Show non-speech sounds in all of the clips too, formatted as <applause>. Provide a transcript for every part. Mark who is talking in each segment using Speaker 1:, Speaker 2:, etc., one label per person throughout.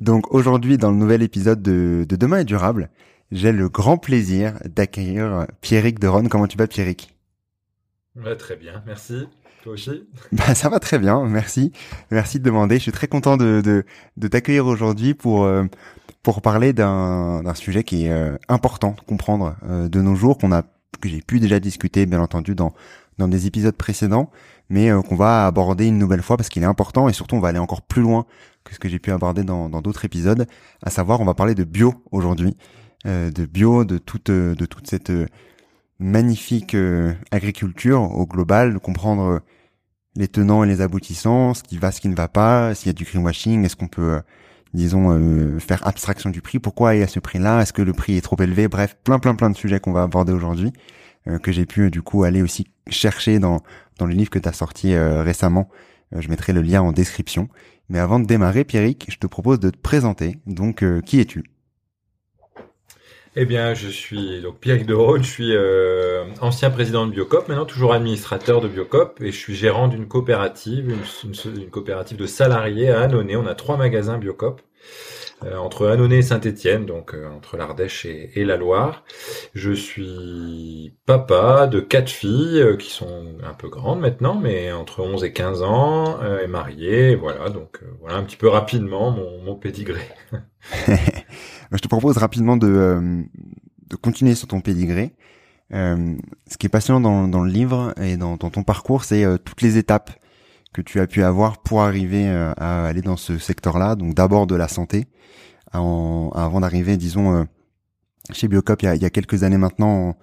Speaker 1: Donc aujourd'hui, dans le nouvel épisode de, Demain est durable, j'ai le grand plaisir d'accueillir Pierrick Deron. Comment tu vas Pierrick?
Speaker 2: Très bien, merci. Toi aussi? <laughs>
Speaker 1: Bah, Ça va très bien, merci. Merci de demander. Je suis très content de, de, de t'accueillir aujourd'hui pour, euh, pour parler d'un sujet qui est euh, important de comprendre euh, de nos jours, qu'on a que j'ai pu déjà discuter, bien entendu, dans, dans des épisodes précédents, mais qu'on va aborder une nouvelle fois parce qu'il est important et surtout on va aller encore plus loin que ce que j'ai pu aborder dans d'autres épisodes, à savoir on va parler de bio aujourd'hui, de bio, de toute de toute cette magnifique agriculture au global, de comprendre les tenants et les aboutissants, ce qui va, ce qui ne va pas, s'il y a du greenwashing, est-ce qu'on peut, euh, disons, euh, faire abstraction du prix, pourquoi y a ce prix-là, est-ce que le prix est trop élevé, bref, plein plein plein de sujets qu'on va aborder aujourd'hui, euh, que j'ai pu du coup aller aussi chercher dans, dans le livre que tu as sorti récemment. je mettrai le lien en description. Mais avant de démarrer, Pierrick, je te propose de te présenter. Donc, qui es-tu?
Speaker 2: Eh bien, je suis donc de Rhône, je suis euh, ancien président de Biocop, maintenant toujours administrateur de Biocop, et je suis gérant d'une coopérative, une, coopérative de salariés à Annonay. On a trois magasins Biocop. Euh, entre Annonay et Saint-Étienne, donc euh, entre l'Ardèche et, la Loire. Je suis papa de quatre filles qui sont un peu grandes maintenant, mais entre 11 et 15 ans, et marié, voilà, donc voilà un petit peu rapidement mon, mon pédigré. <laughs> <laughs>
Speaker 1: je te propose rapidement de, euh, continuer sur ton pédigré. Euh, ce qui est passionnant dans, le livre et dans, ton parcours, c'est euh, toutes les étapes que tu as pu avoir pour arriver à aller dans ce secteur-là. Donc d'abord de la santé, avant d'arriver, disons, chez Biocop il y a, quelques années maintenant,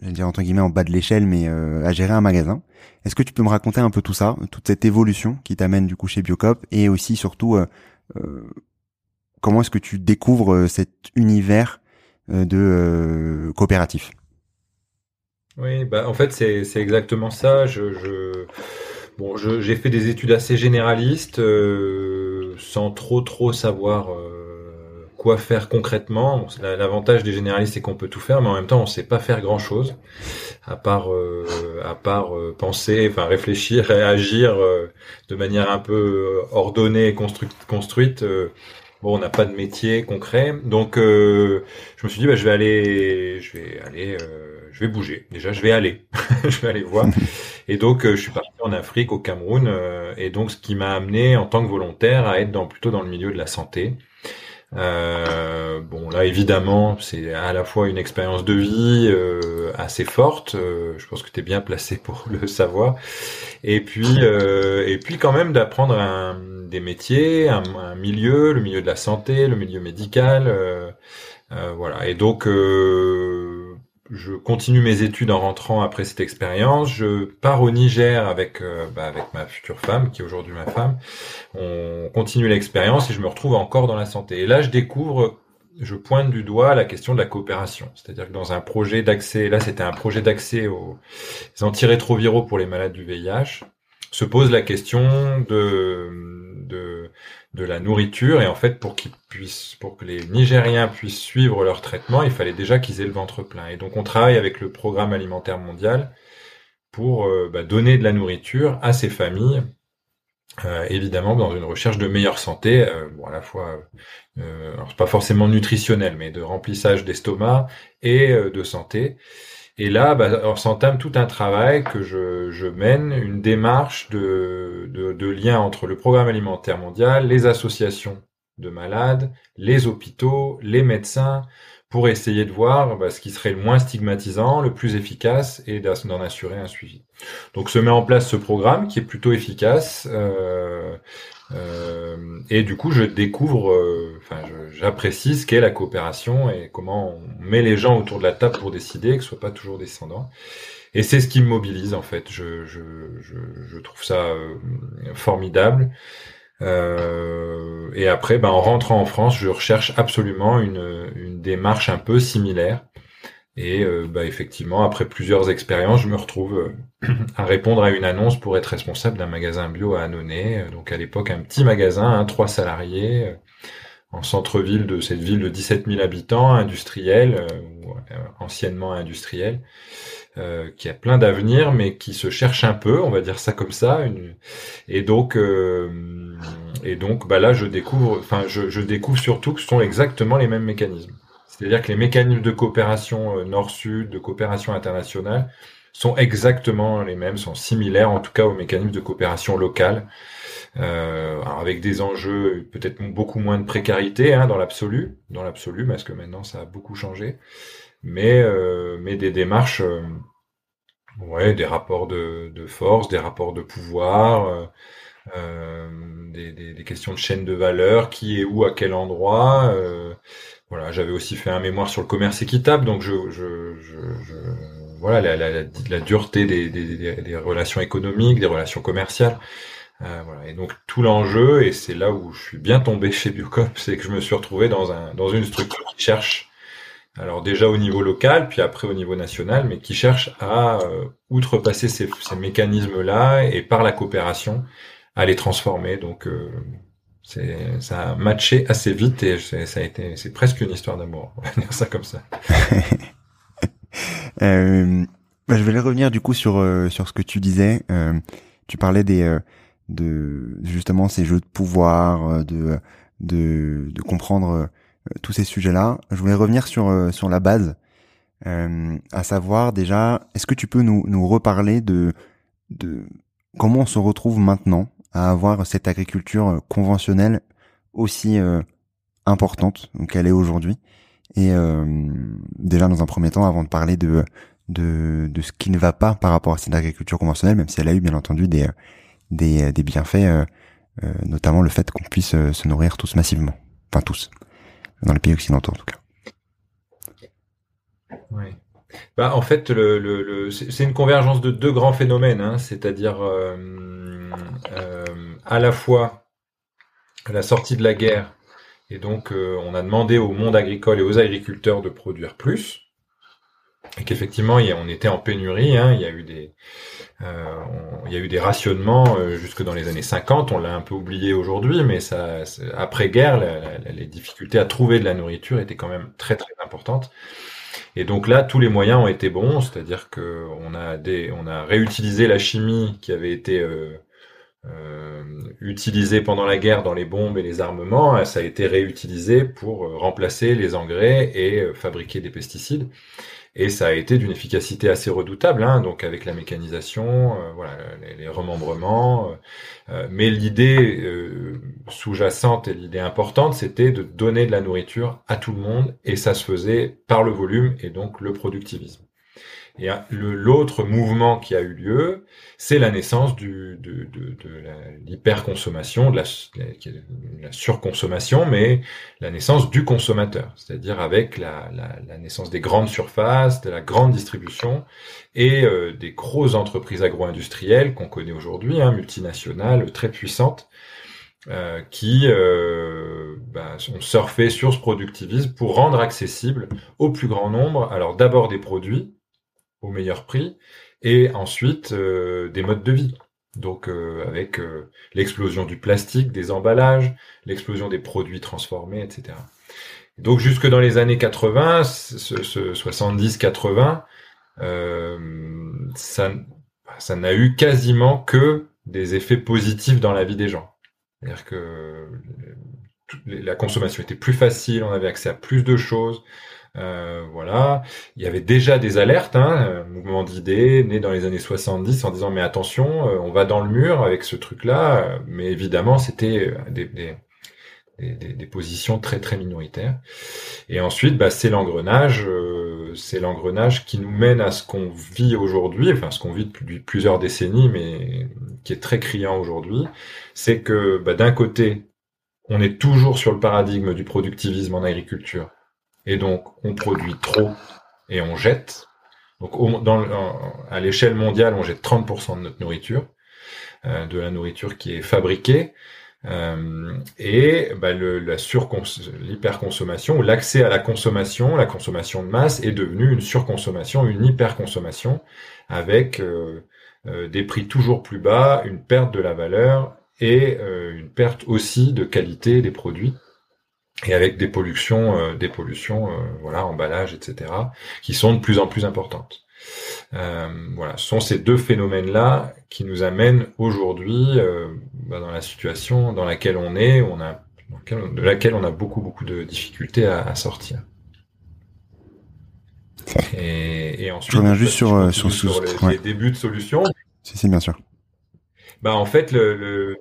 Speaker 1: je vais dire entre guillemets en bas de l'échelle, mais à gérer un magasin. Est-ce que tu peux me raconter un peu tout ça, toute cette évolution qui t'amène du coup chez Biocop et aussi surtout comment est-ce que tu découvres euh, cet univers euh, de euh, coopératif?
Speaker 2: Oui, bah en fait c'est exactement ça. Je bon j'ai fait des études assez généralistes sans trop trop savoir quoi faire concrètement. L'avantage des généralistes, c'est qu'on peut tout faire, mais en même temps, on sait pas faire grand chose, à part, à part penser, enfin réfléchir et agir de manière un peu ordonnée et construite. Bon, on n'a pas de métier concret, donc euh, je me suis dit, bah, je vais aller, je vais aller, euh, je vais bouger. Déjà, je vais aller, <laughs> je vais aller voir. Et donc, euh, je suis parti en Afrique, au Cameroun, et donc ce qui m'a amené en tant que volontaire à être dans plutôt dans le milieu de la santé. Euh, bon là évidemment c'est à la fois une expérience de vie euh, assez forte, euh, je pense que tu es bien placé pour le savoir, et puis et puis quand même d'apprendre des métiers, un, un, milieu, le milieu de la santé, le milieu médical, voilà. Et donc je continue mes études en rentrant après cette expérience. Je pars au Niger avec euh, bah, avec ma future femme, qui est aujourd'hui ma femme. On continue l'expérience et je me retrouve encore dans la santé. Et là, je découvre, je pointe du doigt la question de la coopération. C'est-à-dire que dans un projet d'accès, là, c'était un projet d'accès aux antirétroviraux pour les malades du VIH. Se pose la question de, de, la nourriture. Et en fait, pour qu'ils puissent, pour que les Nigériens puissent suivre leur traitement, il fallait déjà qu'ils aient le ventre plein. Et donc, on travaille avec le Programme alimentaire mondial pour euh, bah, donner de la nourriture à ces familles. Euh, évidemment dans une recherche de meilleure santé, euh, bon à la fois, euh, pas forcément nutritionnel, mais de remplissage d'estomac et de santé. Et là, bah, on s'entame tout un travail que je, je mène, une démarche de, de, de, lien entre le programme alimentaire mondial, les associations de malades, les hôpitaux, les médecins, pour essayer de voir bah, ce qui serait le moins stigmatisant, le plus efficace et d'en assurer un suivi. Donc se met en place ce programme qui est plutôt efficace. Euh, euh, et du coup, je découvre, euh, enfin, j'apprécie ce qu'est la coopération et comment on met les gens autour de la table pour décider, que ce soit pas toujours descendant. Et c'est ce qui me mobilise en fait. Je, je, je, je trouve ça euh, formidable. Et après, ben, en rentrant en France, je recherche absolument une, une démarche un peu similaire. Et euh, bah, effectivement, après plusieurs expériences, je me retrouve euh, <clears throat> à répondre à une annonce pour être responsable d'un magasin bio à Annonay. Euh, donc à l'époque, un petit magasin, hein, trois salariés, en centre-ville de cette ville de 17 000 habitants, industriel, anciennement industriel, qui a plein d'avenir, mais qui se cherche un peu, on va dire ça comme ça. Et donc, et donc, bah là, je découvre, enfin, je découvre surtout que ce sont exactement les mêmes mécanismes. C'est-à-dire que les mécanismes de coopération euh, nord-sud, de coopération internationale, sont exactement les mêmes, sont similaires en tout cas aux mécanismes de coopération locale, euh, avec des enjeux peut-être beaucoup moins de précarité hein, dans l'absolu, dans l'absolu, parce que maintenant ça a beaucoup changé, mais euh, mais des démarches, euh, ouais, des rapports de, de, force, des rapports de pouvoir. Euh, des, des, des, questions de chaîne de valeur, qui est où, à quel endroit, voilà, j'avais aussi fait un mémoire sur le commerce équitable, donc je, je, je, je voilà la, la, la, dureté des, des, des, relations économiques, des relations commerciales. Euh, voilà. Et donc tout l'enjeu, et c'est là où je suis bien tombé chez Biocop, c'est que je me suis retrouvé dans un dans une structure qui cherche, alors déjà au niveau local, puis après au niveau national, mais qui cherche à euh, outrepasser ces, ces mécanismes-là et par la coopération à les transformer. Donc euh, ça a matché assez vite et ça a été c'est presque une histoire d'amour on va <laughs> dire ça comme ça. <laughs>
Speaker 1: Euh, je vais revenir du coup sur euh, sur ce que tu disais. Euh, tu parlais des de justement ces jeux de pouvoir de de de comprendre tous ces sujets là je voulais revenir sur sur la base à savoir déjà est-ce que tu peux nous nous reparler de de comment on se retrouve maintenant à avoir cette agriculture euh, conventionnelle aussi euh, importante qu'elle est aujourd'hui. Et euh, déjà dans un premier temps, avant de parler de, de, de ce qui ne va pas par rapport à cette agriculture conventionnelle, même si elle a eu bien entendu des, des, des bienfaits, notamment le fait qu'on puisse se nourrir tous massivement, enfin tous, dans les pays occidentaux en tout cas.
Speaker 2: Oui. Bah, en fait, le, le, le c'est une convergence de deux grands phénomènes, hein, c'est-à-dire euh, à la fois la sortie de la guerre, et donc euh, on a demandé au monde agricole et aux agriculteurs de produire plus, et qu'effectivement on était en pénurie, hein, il y a eu des euh, il y a eu des rationnements jusque dans les années 50, on l'a un peu oublié aujourd'hui, mais ça après guerre les difficultés à trouver de la nourriture étaient quand même très très importantes. Et donc là, tous les moyens ont été bons, c'est-à-dire que on a on a réutilisé la chimie qui avait été euh, euh, utilisé pendant la guerre dans les bombes et les armements, ça a été réutilisé pour euh, remplacer les engrais et fabriquer des pesticides. Et ça a été d'une efficacité assez redoutable, hein, donc avec la mécanisation, voilà, les, remembrements. mais l'idée sous-jacente et l'idée importante, c'était de donner de la nourriture à tout le monde, et ça se faisait par le volume et donc le productivisme. Et l'autre mouvement qui a eu lieu, c'est la naissance du, de, de, de l'hyperconsommation, de la, surconsommation, mais la naissance du consommateur, c'est-à-dire avec la, la, la, naissance des grandes surfaces, de la grande distribution et euh, des grosses entreprises agro-industrielles qu'on connaît aujourd'hui, hein, multinationales, très puissantes, euh, qui euh, bah, ont surfé sur ce productivisme pour rendre accessible au plus grand nombre, alors d'abord des produits, au meilleur prix, et ensuite euh, des modes de vie. Donc avec l'explosion du plastique, des emballages, l'explosion des produits transformés, etc. Donc jusque dans les années 80, ce, ce 70-80, ça, ça n'a eu quasiment que des effets positifs dans la vie des gens. C'est-à-dire que la consommation était plus facile, on avait accès à plus de choses. Euh, voilà, il y avait déjà des alertes, hein, mouvement d'idées né dans les années 70 en disant mais attention, euh, on va dans le mur avec ce truc-là, mais évidemment c'était des, des, des, des, positions très très minoritaires. Et ensuite, bah, c'est l'engrenage, euh, c'est l'engrenage qui nous mène à ce qu'on vit aujourd'hui, enfin ce qu'on vit depuis plusieurs décennies, mais qui est très criant aujourd'hui, c'est que bah, d'un côté, on est toujours sur le paradigme du productivisme en agriculture, et donc on produit trop et on jette. Donc à l'échelle mondiale, on jette 30% de notre nourriture, euh, de la nourriture qui est fabriquée. Euh, et bah, l'hyperconsommation ou l'accès à la consommation, la consommation de masse est devenu une surconsommation, une hyperconsommation avec euh, euh, des prix toujours plus bas, une perte de la valeur et une perte aussi de qualité des produits et avec des pollutions, des pollutions, voilà, emballage, etc., qui sont de plus en plus importantes. Euh, voilà, ce sont ces deux phénomènes-là qui nous amènent aujourd'hui euh, bah, dans la situation dans laquelle on est, on a, de laquelle on a beaucoup beaucoup de difficultés à, sortir.
Speaker 1: Et, et, ensuite, je reviens juste sur, euh, sur,
Speaker 2: sur, les, débuts de solutions.
Speaker 1: Si, si, bien sûr.
Speaker 2: Bah, en fait, le, le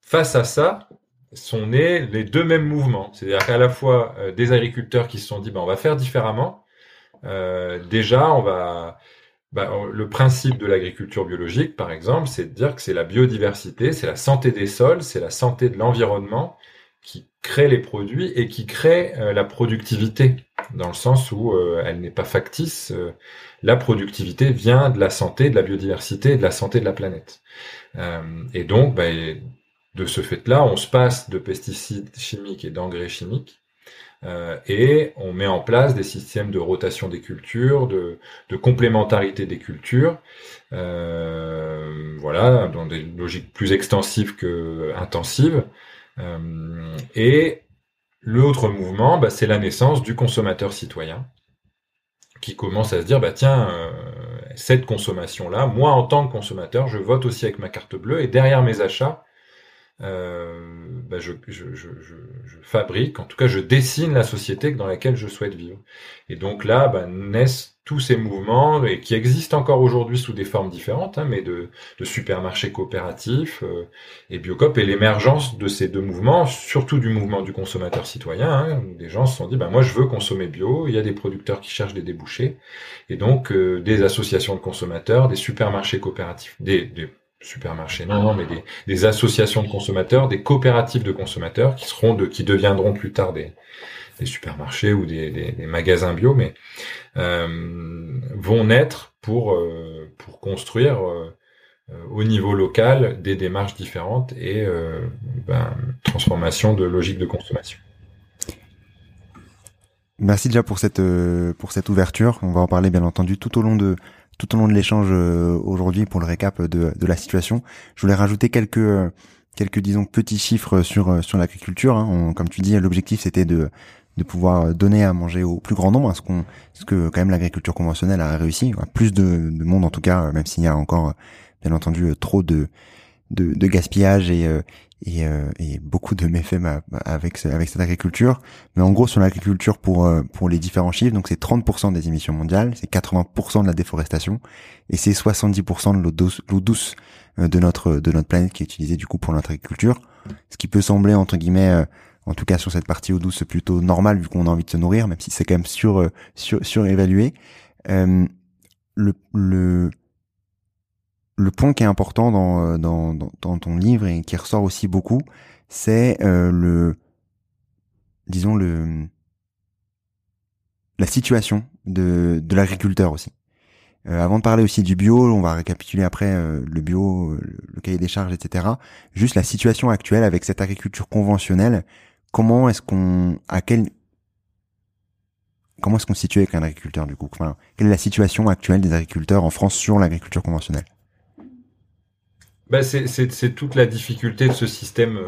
Speaker 2: face à ça, sont nés les deux mêmes mouvements. C'est-à-dire qu'à la fois des agriculteurs qui se sont dit, bah, on va faire différemment, euh, déjà, on va bah, le principe de l'agriculture biologique, par exemple, c'est de dire que c'est la biodiversité, c'est la santé des sols, c'est la santé de l'environnement qui crée les produits et qui crée euh, la productivité, dans le sens où euh, elle n'est pas factice. la productivité vient de la santé, de la biodiversité de la santé de la planète. et donc, bah, de ce fait-là, on se passe de pesticides chimiques et d'engrais chimiques euh, et on met en place des systèmes de rotation des cultures, de, de complémentarité des cultures, euh, voilà, dans des logiques plus extensives que intensives. Euh, et l'autre mouvement, bah, c'est la naissance du consommateur citoyen, qui commence à se dire, bah tiens, euh, cette consommation-là, moi en tant que consommateur, je vote aussi avec ma carte bleue, et derrière mes achats, euh, bah je, fabrique, en tout cas je dessine la société dans laquelle je souhaite vivre. Et donc là bah, naissent tous ces mouvements et qui existent encore aujourd'hui sous des formes différentes, hein, mais de, supermarchés coopératifs euh, et Biocop et l'émergence de ces deux mouvements, surtout du mouvement du consommateur citoyen. Hein, où des gens se sont dit, bah moi je veux consommer bio. Il y a des producteurs qui cherchent des débouchés et donc euh, des associations de consommateurs, des supermarchés coopératifs, des, des supermarchés, non, non, mais des, des, associations de consommateurs, des coopératives de consommateurs qui seront de, qui deviendront plus tard des, des supermarchés ou des, magasins bio, mais euh, vont naître pour euh, pour construire euh, au niveau local des démarches différentes et ben, transformation de logique de consommation.
Speaker 1: Merci déjà pour cette pour cette ouverture. On va en parler bien entendu tout au long de tout au long de l'échange aujourd'hui pour le récap de, la situation. Je voulais rajouter quelques quelques disons petits chiffres sur sur l'agriculture. Hein. Comme tu dis, l'objectif c'était de de pouvoir donner à manger au plus grand nombre, ce qu'on ce que quand même l'agriculture conventionnelle a réussi. Plus de, de monde en tout cas, même s'il y a encore bien entendu trop de de, de gaspillage et et, euh, et, beaucoup de méfaits avec avec cette agriculture. Mais en gros, sur l'agriculture pour euh, pour les différents chiffres, donc c'est 30% des émissions mondiales, c'est 80% de la déforestation et c'est 70% de l'eau douce, douce euh, de notre de notre planète qui est utilisée du coup pour notre agriculture. Ce qui peut sembler entre guillemets, en tout cas sur cette partie eau douce, plutôt normal vu qu'on a envie de se nourrir, même si c'est quand même sur sur surévalué. le le le point qui est important dans, euh, dans, dans, ton livre et qui ressort aussi beaucoup, c'est euh, le, disons le, la situation de, de l'agriculteur aussi. Euh, avant de parler aussi du bio, on va récapituler après le bio, le, cahier des charges, etc. Juste la situation actuelle avec cette agriculture conventionnelle. Comment est-ce qu'on, à quel, comment est-ce qu'on se situe avec un agriculteur du coup? Quelle est la situation actuelle des agriculteurs en France sur l'agriculture conventionnelle?
Speaker 2: Bah c'est toute la difficulté de ce système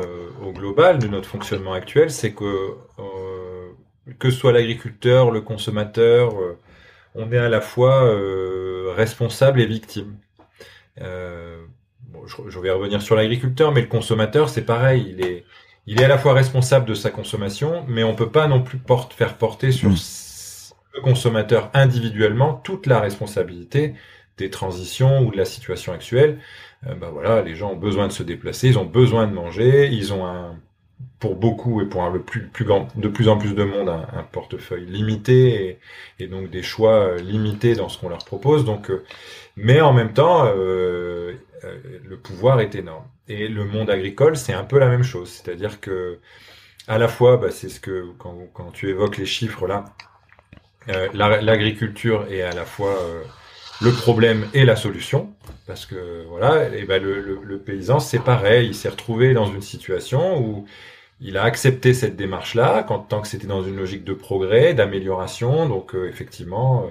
Speaker 2: au global, de notre fonctionnement actuel, c'est que que ce soit l'agriculteur, le consommateur, on est à la fois responsable et victime. Bon, je, vais revenir sur l'agriculteur, mais le consommateur, c'est pareil. Il est, il est à la fois responsable de sa consommation, mais on peut pas non plus porte, faire porter sur mm. le consommateur individuellement toute la responsabilité des transitions ou de la situation actuelle. Euh, bah voilà, les gens ont besoin de se déplacer, ils ont besoin de manger, ils ont un, pour beaucoup et pour le plus, plus grand, de plus en plus de monde, un, portefeuille limité et, donc des choix euh, limités dans ce qu'on leur propose. Donc, euh, mais en même temps, euh, le pouvoir est énorme. Et le monde agricole, c'est un peu la même chose. C'est-à-dire que, à la fois, bah, c'est ce que quand, tu évoques les chiffres là, euh, l'agriculture est à la fois euh, le problème et la solution, parce que voilà, et ben le, paysan, c'est pareil, il s'est retrouvé dans une situation où il a accepté cette démarche-là, tant que c'était dans une logique de progrès, d'amélioration. Donc euh, effectivement,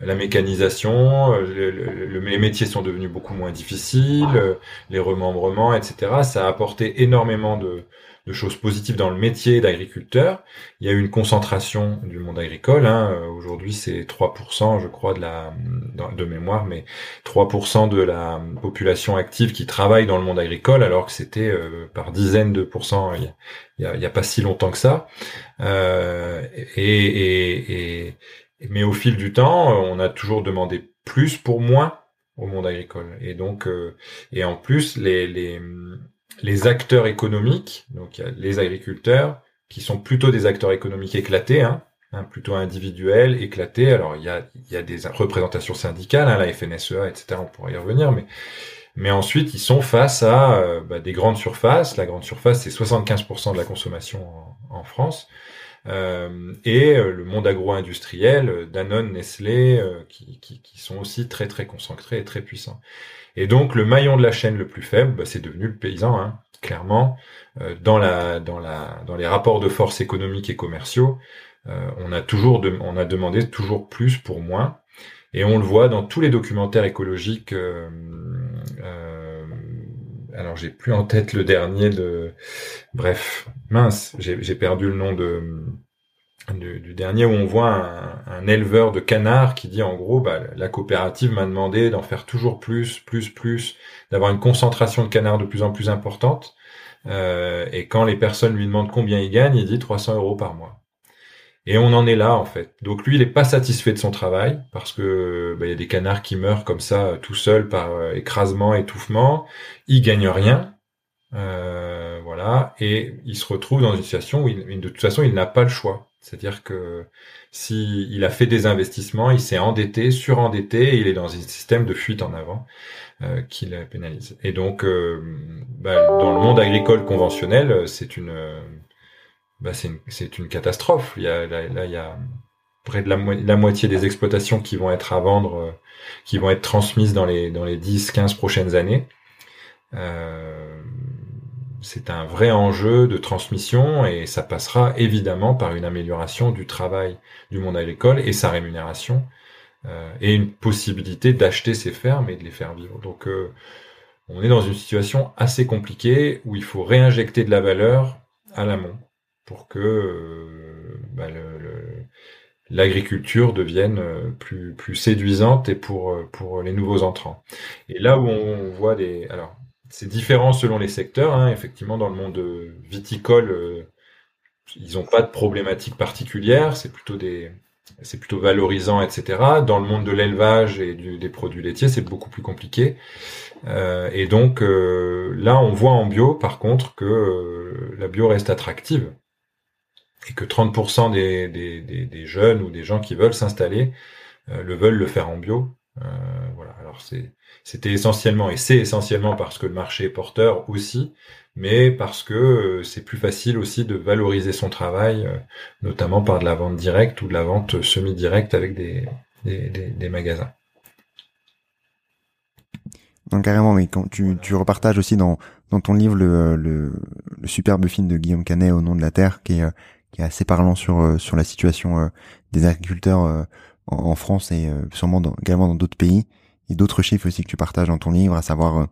Speaker 2: la mécanisation, les métiers sont devenus beaucoup moins difficiles, les remembrements, etc. Ça a apporté énormément de, de choses positives dans le métier d'agriculteur. Il y a eu une concentration du monde agricole. Hein. Aujourd'hui, c'est 3%, je crois, de la de mémoire, mais 3% de la population active qui travaille dans le monde agricole, alors que c'était euh, par dizaines de pourcents il y, a, il y a, pas si longtemps que ça. Euh, et, et, et, mais au fil du temps, on a toujours demandé plus pour moins au monde agricole. Et donc, euh, et en plus, les, les les acteurs économiques, donc les agriculteurs, qui sont plutôt des acteurs économiques éclatés, hein, hein, plutôt individuels, éclatés. Alors il y a, il y a des représentations syndicales, hein, la FNSEA, etc. On pourrait y revenir, mais mais ensuite ils sont face à euh, bah, des grandes surfaces. La grande surface c'est 75% de la consommation en, France. Euh, et euh, le monde agro-industriel, Danone, Nestlé, qui, qui, qui, sont aussi très très concentrés et très puissants. Et donc le maillon de la chaîne le plus faible, bah, c'est devenu le paysan, hein, clairement. Euh, dans, la, dans, la, dans les rapports de force économiques et commerciaux, euh, on, a toujours on a demandé toujours plus pour moins. Et on le voit dans tous les documentaires écologiques. Euh, euh, alors j'ai plus en tête le dernier de. Bref, mince, j'ai perdu le nom de du, dernier où on voit un, éleveur de canards qui dit en gros bah, la coopérative m'a demandé d'en faire toujours plus, plus, plus, d'avoir une concentration de canards de plus en plus importante. Euh, et quand les personnes lui demandent combien il gagne, il dit 300 euros par mois. Et on en est là en fait. Donc lui, il n'est pas satisfait de son travail parce que bah, il y a des canards qui meurent comme ça tout seuls par euh, écrasement, étouffement. Il gagne rien. Euh, voilà, et il se retrouve dans une situation où il, de toute façon il n'a pas le choix. C'est-à-dire que si il a fait des investissements, il s'est endetté, surendetté, et il est dans un système de fuite en avant euh, qui le pénalise. Et donc, euh, bah, dans le monde agricole conventionnel, c'est une, bah, c'est une, une, catastrophe. Il y a, là, il y a près de la, la, moitié des exploitations qui vont être à vendre, euh, qui vont être transmises dans les dans les 10, 15 prochaines années. Euh, c'est un vrai enjeu de transmission et ça passera évidemment par une amélioration du travail du monde agricole et sa rémunération euh, et une possibilité d'acheter ces fermes et de les faire vivre. Donc euh, on est dans une situation assez compliquée où il faut réinjecter de la valeur à l'amont pour que euh, bah, l'agriculture devienne plus, plus séduisante et pour, pour les nouveaux entrants. Et là où on voit des... Alors, c'est différent selon les secteurs. Hein. Effectivement, dans le monde viticole, euh, ils n'ont pas de problématiques particulières. C'est plutôt des, c'est plutôt valorisant, etc. Dans le monde de l'élevage et des produits laitiers, c'est beaucoup plus compliqué. Euh, et donc euh, là, on voit en bio, par contre, que la bio reste attractive et que 30% des, des, des, jeunes ou des gens qui veulent s'installer le veulent le faire en bio. Voilà. Alors c'est c'était essentiellement, et c'est essentiellement parce que le marché est porteur aussi, mais parce que euh, c'est plus facile aussi de valoriser son travail, euh, notamment par de la vente directe ou de la vente semi-directe avec des, des, magasins.
Speaker 1: Donc carrément, mais quand tu, tu repartages aussi dans, dans ton livre le, le, superbe film de Guillaume Canet au nom de la terre, qui est, euh, qui est assez parlant sur, sur la situation des agriculteurs en, France et sûrement dans, également dans d'autres pays et d'autres chiffres aussi que tu partages dans ton livre, à savoir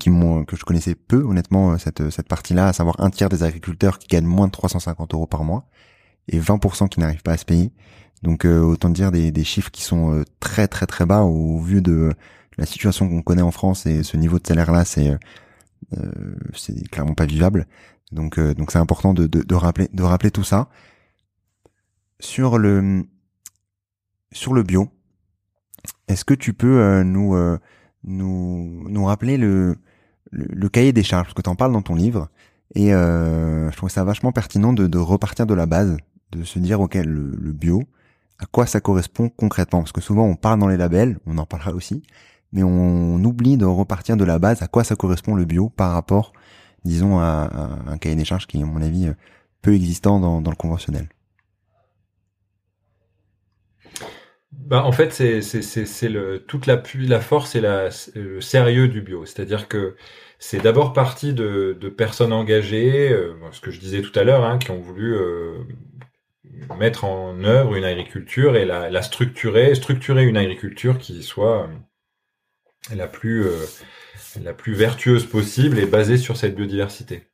Speaker 1: qui m'ont que je connaissais peu honnêtement cette cette partie-là, à savoir un tiers des agriculteurs qui gagnent moins de 350 euros par mois et 20% qui n'arrivent pas à se payer. Donc autant dire des, des chiffres qui sont très très très bas au vu de la situation qu'on connaît en France et ce niveau de salaire là, c'est c'est clairement pas vivable. Donc donc c'est important de, de, de rappeler de rappeler tout ça sur le sur le bio. Est-ce que tu peux euh, nous, euh, nous nous rappeler le, le, cahier des charges? Parce que tu en parles dans ton livre et euh, je trouve ça vachement pertinent de, de, repartir de la base, de se dire ok le, bio, à quoi ça correspond concrètement? Parce que souvent on parle dans les labels, on en parlera aussi, mais on, oublie de repartir de la base à quoi ça correspond le bio par rapport disons à, un cahier des charges qui à mon avis peu existant dans, dans le conventionnel.
Speaker 2: Bah, en fait, c'est toute la, force et le sérieux du bio. C'est-à-dire que c'est d'abord parti de, personnes engagées, euh, ce que je disais tout à l'heure, hein, qui ont voulu euh, mettre en œuvre une agriculture et la, structurer, structurer une agriculture qui soit euh, la plus la plus vertueuse possible et basée sur cette biodiversité.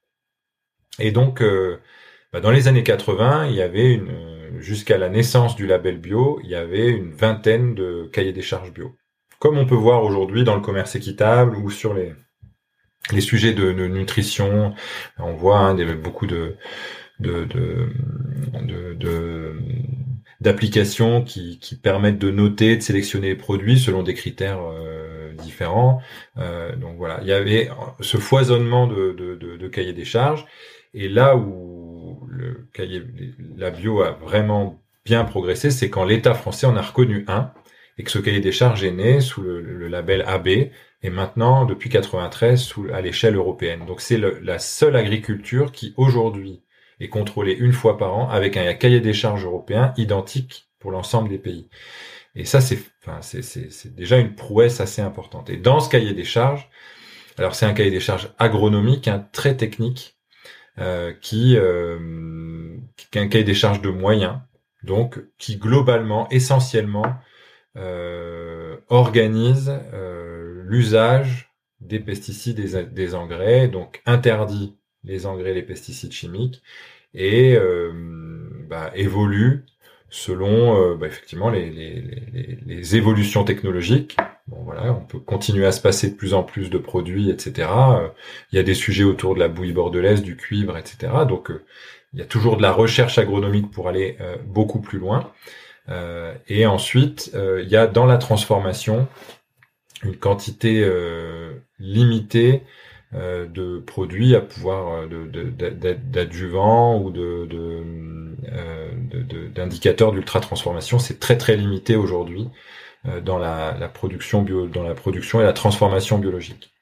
Speaker 2: Et donc, bah, dans les années 80, il y avait une jusqu'à la naissance du label bio, il y avait une vingtaine de cahiers des charges bio. Comme on peut voir aujourd'hui dans le commerce équitable ou sur les, les sujets de, nutrition, on voit hein, beaucoup de, de, d'applications qui, qui, permettent de noter, de sélectionner les produits selon des critères euh, différents. Euh, donc voilà, il y avait ce foisonnement de, de, de cahiers des charges. Et là où le cahier, la bio a vraiment bien progressé, c'est quand l'État français en a reconnu un et que ce cahier des charges est né sous le, label AB et maintenant depuis 93 sous, à l'échelle européenne. Donc c'est la seule agriculture qui aujourd'hui est contrôlée une fois par an avec un cahier des charges européen identique pour l'ensemble des pays. Et ça c'est enfin, c'est déjà une prouesse assez importante. Et dans ce cahier des charges, alors c'est un cahier des charges agronomique, hein, très technique, qui, euh, qui a un cahier des charges de moyens, donc qui globalement, essentiellement, euh, organise l'usage des pesticides et des engrais, donc interdit les engrais les pesticides chimiques, et bah, évolue selon bah, effectivement les, évolutions technologiques Bon voilà, on peut continuer à se passer de plus en plus de produits, etc. Euh, il y a des sujets autour de la bouillie bordelaise, du cuivre, etc. Donc euh, il y a toujours de la recherche agronomique pour aller euh, beaucoup plus loin. et ensuite, il y a dans la transformation une quantité limitée de produits à pouvoir d'adjuvants ou de, d'indicateurs d'ultra transformation. C'est très très limité aujourd'hui. Euh, dans la, la, production bio, dans la production et la transformation biologique.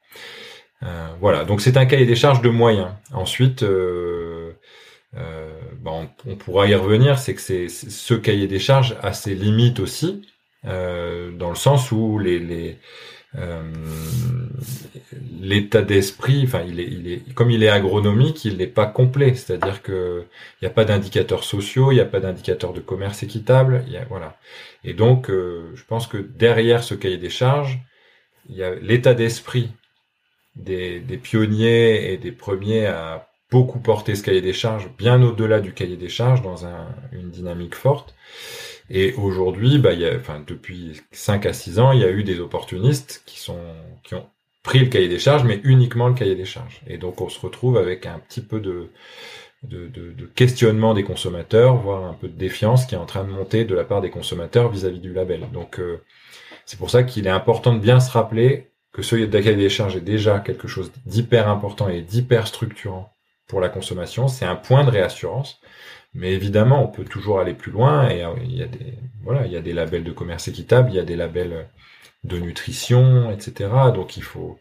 Speaker 2: Euh, voilà, donc c'est un cahier des charges de moyens. Ensuite, euh, euh bon, on pourra y revenir, c'est que c'est ce cahier des charges a ses limites aussi, euh, dans le sens où les, les l'état d'esprit, enfin, il est, comme il est agronomique, il n'est pas complet. C'est-à-dire que il n'y a pas d'indicateurs sociaux, il n'y a pas d'indicateurs de commerce équitable. Y voilà. Et donc, euh, je pense que derrière ce cahier des charges, il y a l'état d'esprit des, pionniers et des premiers à beaucoup porter ce cahier des charges, bien au-delà du cahier des charges, dans un, une dynamique forte. Et aujourd'hui, bah, enfin, depuis 5 à 6 ans, il y a eu des opportunistes qui sont, qui ont pris le cahier des charges, mais uniquement le cahier des charges. Et donc, on se retrouve avec un petit peu de, de, de, de, questionnement des consommateurs, voire un peu de défiance qui est en train de monter de la part des consommateurs vis-à-vis du label. Donc, euh, c'est pour ça qu'il est important de bien se rappeler que ce cahier des charges est déjà quelque chose d'hyper important et d'hyper structurant pour la consommation. C'est un point de réassurance. Mais évidemment, on peut toujours aller plus loin et euh, il y a des voilà, il y a des labels de commerce équitable, il y a des labels de nutrition, etc. Donc il faut,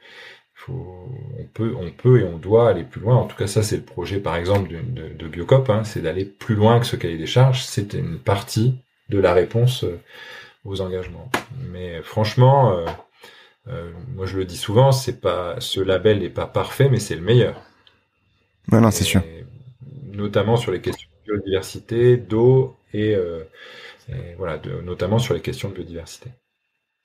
Speaker 2: faut on peut, on peut et on doit aller plus loin. En tout cas, ça c'est le projet, par exemple, de, de, Biocop, hein, c'est d'aller plus loin que ce cahier des charges. C'est une partie de la réponse euh, aux engagements. Mais franchement, euh, euh, moi je le dis souvent, c'est pas ce label n'est pas parfait, mais c'est le meilleur.
Speaker 1: non, c'est sûr.
Speaker 2: Notamment sur les questions biodiversité, d'eau et, euh, voilà, de, notamment sur les questions de biodiversité.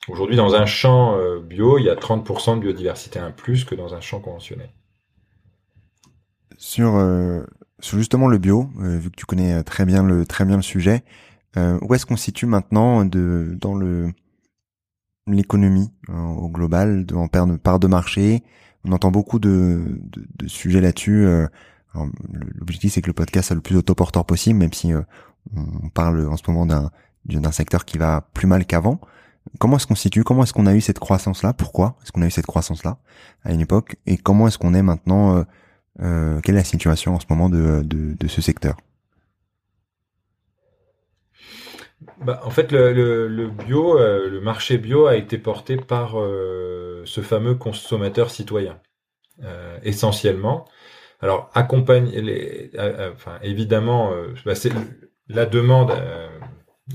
Speaker 2: Aujourd'hui, dans un champ bio, il y a 30% de biodiversité en plus que dans un champ conventionnel.
Speaker 1: Sur, sur justement le bio, vu que tu connais très bien le très bien le sujet, où est-ce qu'on situe maintenant de dans le l'économie au global, de, en part de marché? On entend beaucoup de, de, de sujets là-dessus. L'objectif, c'est que le podcast soit le plus autoporteur possible, même si on parle en ce moment d'un d'un secteur qui va plus mal qu'avant. Comment est-ce qu'on situe? Comment est-ce qu'on a eu cette croissance-là? Pourquoi est-ce qu'on a eu cette croissance-là à une époque? Et comment est-ce qu'on est maintenant euh, euh, Quelle est la situation en ce moment de, de, ce secteur?
Speaker 2: Bah, En fait, le, bio, euh, le marché bio a été porté par euh, ce fameux consommateur citoyen, euh, essentiellement. Alors, accompagner les, enfin, évidemment, bah, c'est la demande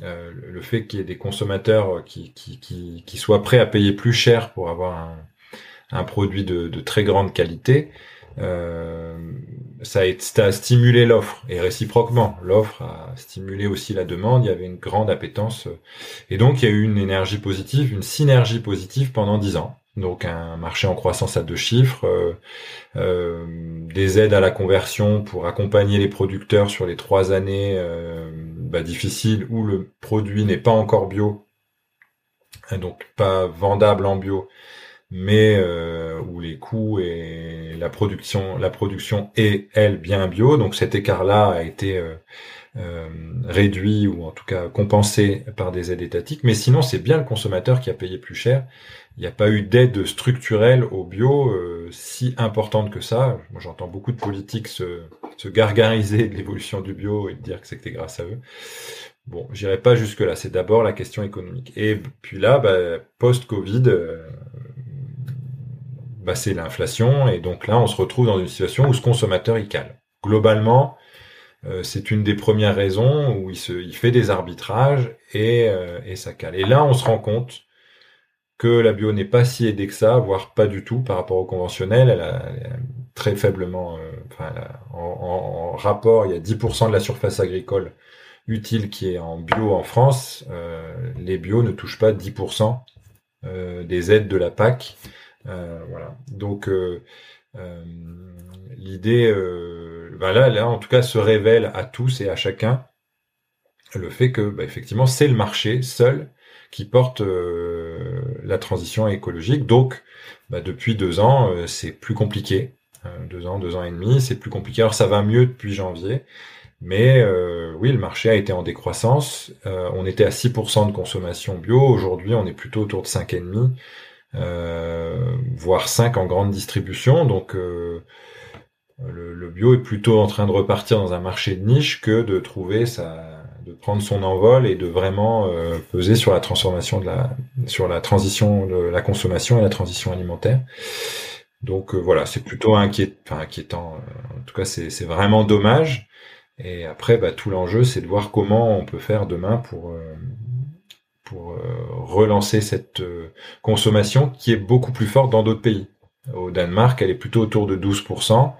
Speaker 2: euh, le fait qu'il y ait des consommateurs qui, qui, qui, soient prêts à payer plus cher pour avoir un, un produit de, de, très grande qualité, euh, ça, a, ça a stimulé l'offre et réciproquement, l'offre a stimulé aussi la demande. Il y avait une grande appétence et donc il y a eu une énergie positive, une synergie positive pendant dix ans donc un marché en croissance à deux chiffres, euh, euh, des aides à la conversion pour accompagner les producteurs sur les trois années euh, bah, difficiles où le produit n'est pas encore bio, donc pas vendable en bio, mais où les coûts et la production, la production est elle bien bio. Donc cet écart-là a été réduit ou en tout cas compensé par des aides étatiques. Mais sinon, c'est bien le consommateur qui a payé plus cher il n'y a pas eu d'aide structurelle au bio euh, si importante que ça. Moi, j'entends beaucoup de politiques se, se gargariser de l'évolution du bio et dire que c'était grâce à eux. Bon, j'irai pas jusque là. C'est d'abord la question économique. Et puis là, bah, post-Covid, euh, bah, c'est l'inflation. Et donc là, on se retrouve dans une situation où ce consommateur il cale. Globalement, euh, c'est une des premières raisons où il, se, fait des arbitrages et, et ça cale. Et là, on se rend compte que la bio n'est pas si aidée que ça, voire pas du tout par rapport au conventionnel. Elle a, très faiblement, euh, en, rapport, il y a 10% de la surface agricole utile qui est en bio en France. Euh, les bio ne touchent pas 10% euh, des aides de la PAC. voilà. Donc l'idée, ben là, là, en tout cas, se révèle à tous et à chacun le fait que, bah, effectivement, c'est le marché seul qui porte euh, la transition écologique. Donc, bah, depuis deux ans, euh, c'est plus compliqué. Euh, deux ans, deux ans et demi, c'est plus compliqué. Alors, ça va mieux depuis janvier. Mais oui, le marché a été en décroissance. on était à 6% de consommation bio. Aujourd'hui, on est plutôt autour de 5,5%, euh, voire 5 en grande distribution. Donc, le, le, bio est plutôt en train de repartir dans un marché de niche que de trouver sa, de prendre son envol et de vraiment euh, peser sur la transformation de la sur la transition de la consommation et la transition alimentaire. Donc euh, voilà, c'est plutôt inquiet, enfin, inquiétant. Euh, en tout cas, c'est vraiment dommage. Et après, bah, tout l'enjeu, c'est de voir comment on peut faire demain pour pour relancer cette consommation qui est beaucoup plus forte dans d'autres pays. Au Danemark, elle est plutôt autour de 12%.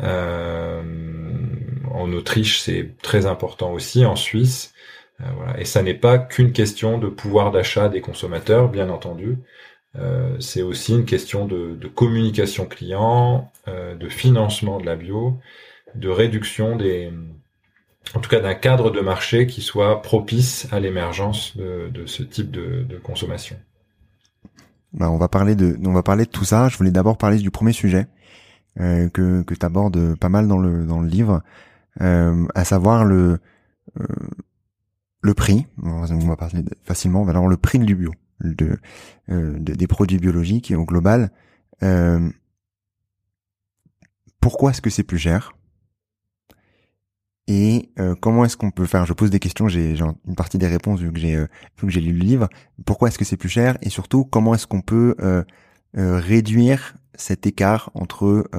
Speaker 2: Euh, en Autriche, c'est très important aussi, en Suisse. Euh. Et ça n'est pas qu'une question de pouvoir d'achat des consommateurs, bien entendu. Euh, c'est aussi une question de, communication client, euh, de financement de la bio, de réduction des, en tout cas d'un cadre de marché qui soit propice à l'émergence de, de, ce type de, de consommation.
Speaker 1: Bah, on va parler de, on va parler de tout ça. Je voulais d'abord parler du premier sujet euh, que que tu abordes pas mal dans le dans le livre, euh, à savoir le euh, le prix. On va parler facilement. Alors le prix du bio, de, euh, de des produits biologiques et au global. Euh, pourquoi est-ce que c'est plus cher? Et euh, comment est-ce qu'on peut faire? Je pose des questions, j'ai une partie des réponses vu que j'ai euh, vu que j'ai lu le livre. Pourquoi est-ce que c'est plus cher? Et surtout, comment est-ce qu'on peut euh, réduire cet écart entre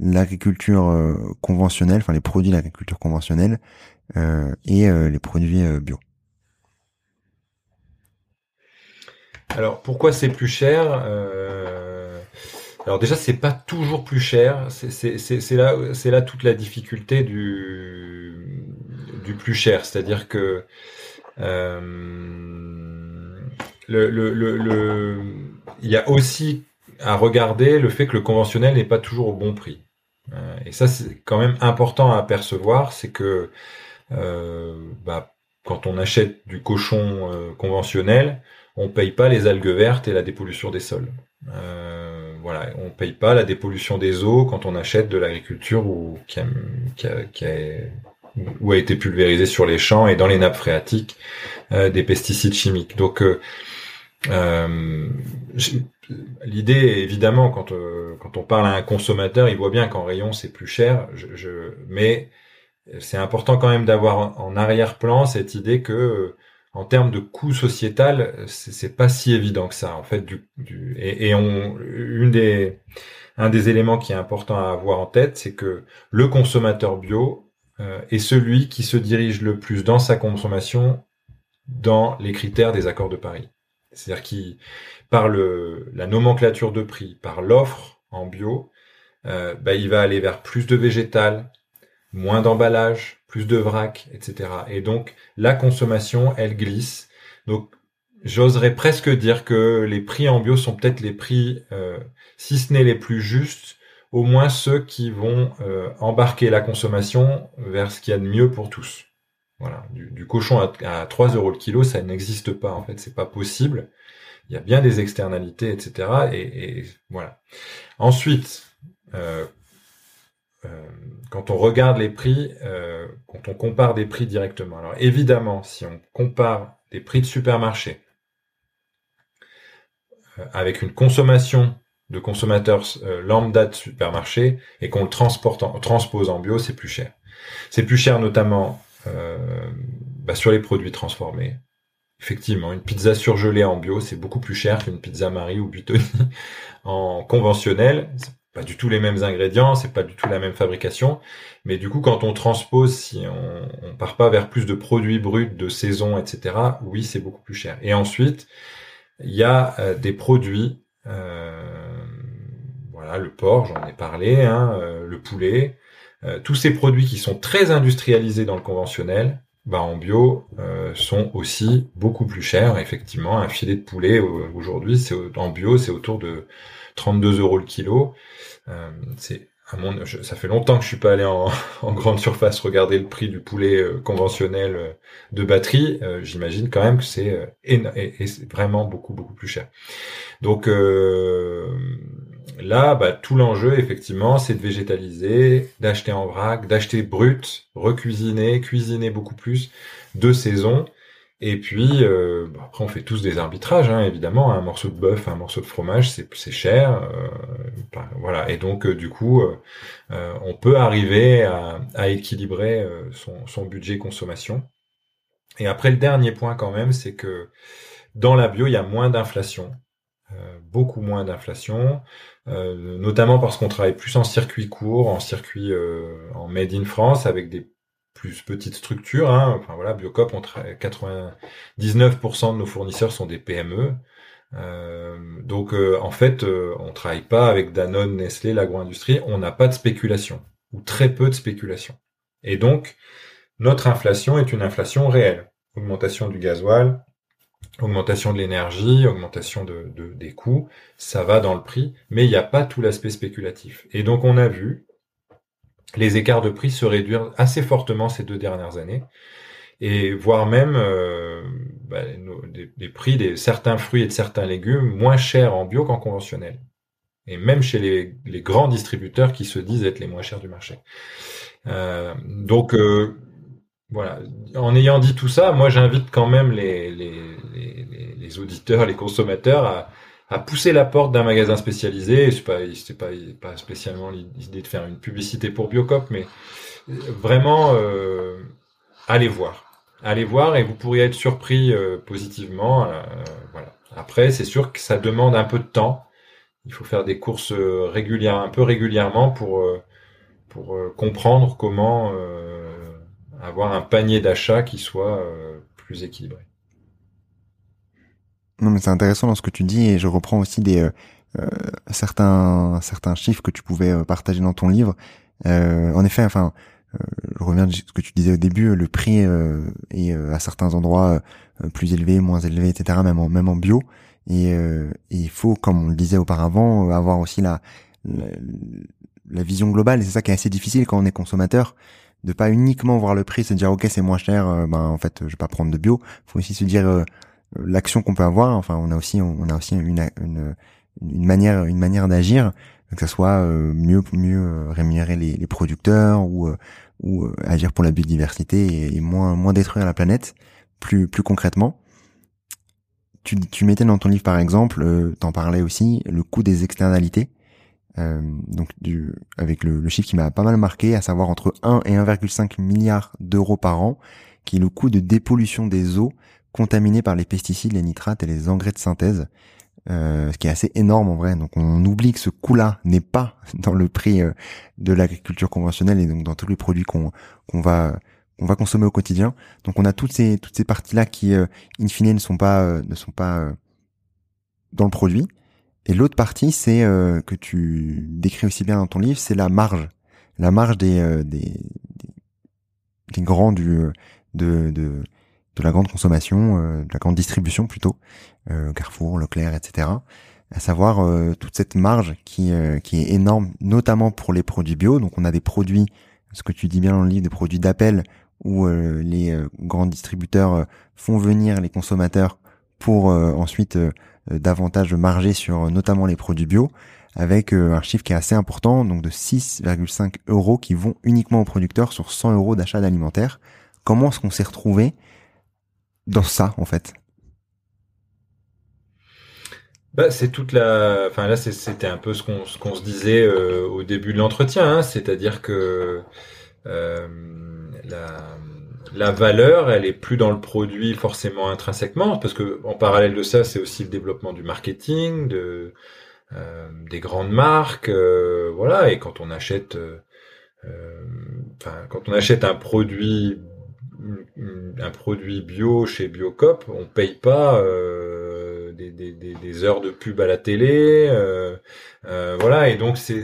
Speaker 1: l'agriculture conventionnelle, enfin les produits de l'agriculture conventionnelle et les produits bio?
Speaker 2: Alors pourquoi c'est plus cher? Alors déjà, c'est pas toujours plus cher. C'est là, toute la difficulté du plus cher. C'est-à-dire que euh, il y a aussi à regarder le fait que le conventionnel n'est pas toujours au bon prix. Euh, et ça, c'est quand même important à apercevoir, c'est que euh, bah, quand on achète du cochon conventionnel, on paye pas les algues vertes et la dépollution des sols. Voilà, on paye pas la dépollution des eaux quand on achète de l'agriculture ou qui a, a, été pulvérisé sur les champs et dans les nappes phréatiques euh, des pesticides chimiques. Donc euh, euh l'idée, évidemment, quand quand on parle à un consommateur, il voit bien qu'en rayon c'est plus cher. Mais c'est important quand même d'avoir en arrière-plan cette idée que en termes de coût sociétal, c'est pas si évident que ça. En fait, du, du et, on, une des, un des éléments qui est important à avoir en tête, c'est que le consommateur bio euh, est celui qui se dirige le plus dans sa consommation dans les critères des accords de Paris. C'est-à-dire qui, par le, la nomenclature de prix, par l'offre en bio, euh, bah, il va aller vers plus de végétal, moins d'emballage, plus de vrac, etc. Et donc la consommation, elle glisse. Donc j'oserais presque dire que les prix en bio sont peut-être les prix, euh, si ce n'est les plus justes, au moins ceux qui vont euh, embarquer la consommation vers ce qu'il y a de mieux pour tous. Voilà, du, cochon à, 3 euros le kilo, ça n'existe pas en fait, c'est pas possible. Il y a bien des externalités, etc. Et, voilà. Ensuite, euh, quand on regarde les prix, euh, quand on compare des prix directement. Alors évidemment, si on compare des prix de supermarché euh, avec une consommation de consommateurs lambda de supermarché et qu'on le transpose en bio, c'est plus cher. C'est plus cher notamment bah, sur les produits transformés. Effectivement, une pizza surgelée en bio, c'est beaucoup plus cher qu'une pizza Marie ou Buitoni <laughs> en conventionnel pas du tout les mêmes ingrédients, c'est pas du tout la même fabrication, mais du coup quand on transpose, si on, on part pas vers plus de produits bruts de saison, etc. Oui, c'est beaucoup plus cher. Et ensuite, il y a euh, des produits, euh, voilà, le porc, j'en ai parlé, hein, euh, le poulet, tous ces produits qui sont très industrialisés dans le conventionnel, bah en bio sont aussi beaucoup plus chers. Effectivement, un filet de poulet aujourd'hui, c'est en bio, c'est autour de 32 euros le kilo. Euh, c'est mon, ça fait longtemps que je suis pas allé en, <laughs> en, grande surface regarder le prix du poulet euh, conventionnel euh, de batterie. J'imagine quand même que c'est vraiment beaucoup beaucoup plus cher. Donc là, bah, tout l'enjeu effectivement, c'est de végétaliser, d'acheter en vrac, d'acheter brut, recuisiner, cuisiner beaucoup plus de saison et puis, euh, après, on fait tous des arbitrages, hein, évidemment. Un morceau de bœuf, un morceau de fromage, c'est cher. Euh, voilà. Et donc, euh, du coup, on peut arriver à, équilibrer son, son, budget consommation. Et après, le dernier point quand même, c'est que dans la bio, il y a moins d'inflation. beaucoup moins d'inflation, notamment parce qu'on travaille plus en circuit court, en circuit en made in France, avec des plus petite structure. Hein. Enfin voilà, Biocop, on 99% de nos fournisseurs sont des PME. Euh, donc euh, en fait, euh, on travaille pas avec Danone, Nestlé, l'agro-industrie. On n'a pas de spéculation ou très peu de spéculation. Et donc notre inflation est une inflation réelle. Augmentation du gasoil, augmentation de l'énergie, augmentation de, des coûts, ça va dans le prix, mais il n'y a pas tout l'aspect spéculatif. Et donc on a vu les écarts de prix se réduire assez fortement ces deux dernières années et voire même euh, bah, des, prix de certains fruits et de certains légumes moins chers en bio qu'en conventionnel. Et même chez les, grands distributeurs qui se disent être les moins chers du marché. Euh, donc euh, voilà, en ayant dit tout ça, moi j'invite quand même les auditeurs, les consommateurs à, à pousser la porte d'un magasin spécialisé. C'est pas, pas, spécialement l'idée de faire une publicité pour Biocop, mais vraiment euh, allez voir, allez voir et vous pourriez être surpris euh, positivement. Euh, voilà. Après, c'est sûr que ça demande un peu de temps. Il faut faire des courses régulières, un peu régulièrement pour comprendre comment avoir un panier d'achat qui soit plus équilibré.
Speaker 1: Non, mais c'est intéressant dans ce que tu dis et je reprends aussi des euh, euh certains certains chiffres que tu pouvais euh, partager dans ton livre. Euh, en effet, enfin, je reviens de ce que tu disais au début, le prix est à certains endroits plus élevé, moins élevé, etc. Même en même en bio. Et, il faut, comme on le disait auparavant, avoir aussi la, la, vision globale. C'est ça qui est assez difficile quand on est consommateur de pas uniquement voir le prix, se dire ok c'est moins cher, ben en fait je vais pas prendre de bio. Faut aussi se dire l'action qu'on peut avoir. Enfin, on a aussi on a aussi une, une, une manière une manière d'agir, que ce soit euh, mieux mieux euh, rémunérer les, les producteurs ou euh, ou agir pour la biodiversité et, moins moins détruire la planète. Plus plus concrètement, tu tu mettais dans ton livre par exemple, t'en parlais aussi, le coût des externalités. Euh, donc du, avec le, le chiffre qui m'a pas mal marqué, à savoir entre 1 et 1,5 milliard d'euros par an, qui est le coût de dépollution des eaux contaminés par les pesticides, les nitrates et les engrais de synthèse, euh, ce qui est assez énorme en vrai. Donc on oublie que ce coût-là n'est pas <laughs> dans le prix euh, de l'agriculture conventionnelle et donc dans tous les produits qu'on qu'on va qu'on va consommer au quotidien. Donc on a toutes ces toutes ces parties-là qui euh, in fine ne sont pas euh, ne sont pas dans le produit. Et l'autre partie, c'est que tu décris aussi bien dans ton livre, c'est la marge, la marge des des, des, grands du de, de de la grande consommation, euh, de la grande distribution plutôt, euh, Carrefour, Leclerc, etc. À savoir euh, toute cette marge qui, qui est énorme, notamment pour les produits bio. Donc on a des produits, ce que tu dis bien dans le livre, des produits d'appel où les grands distributeurs font venir les consommateurs pour ensuite davantage marger sur notamment les produits bio, avec un chiffre qui est assez important, donc de 6,5 euros qui vont uniquement aux producteurs sur 100 euros d'achat d'alimentaire. Comment est-ce qu'on s'est retrouvé dans ça en fait
Speaker 2: bah, c'est toute la. Enfin là, c'était un peu ce qu'on se disait euh, au début de l'entretien, hein. c'est-à-dire que euh, la, valeur, elle est plus dans le produit forcément intrinsèquement, parce que en parallèle de ça, c'est aussi le développement du marketing, de euh, des grandes marques, voilà. Et quand on achète un produit un produit bio chez Biocop, on paye pas euh, des, heures de pub à la télé, euh, euh, voilà. Et donc c'est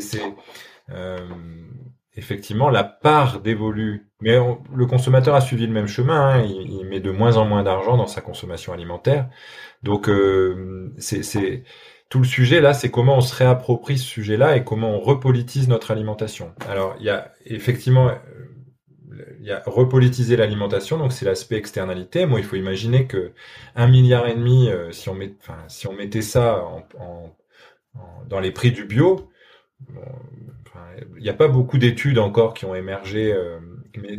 Speaker 2: effectivement la part dévolue. Mais le consommateur a suivi le même chemin. Hein. il, met de moins en moins d'argent dans sa consommation alimentaire. Donc c'est tout le sujet là, c'est comment on se réapproprie ce sujet-là et comment on repolitise notre alimentation. Alors il y a effectivement il y a repolitiser l'alimentation, donc c'est l'aspect externalité. Moi, il faut imaginer que un milliard et demi, euh, si on met, si on mettait ça dans les prix du bio, il n'y a pas beaucoup d'études encore qui ont émergé, euh, mais,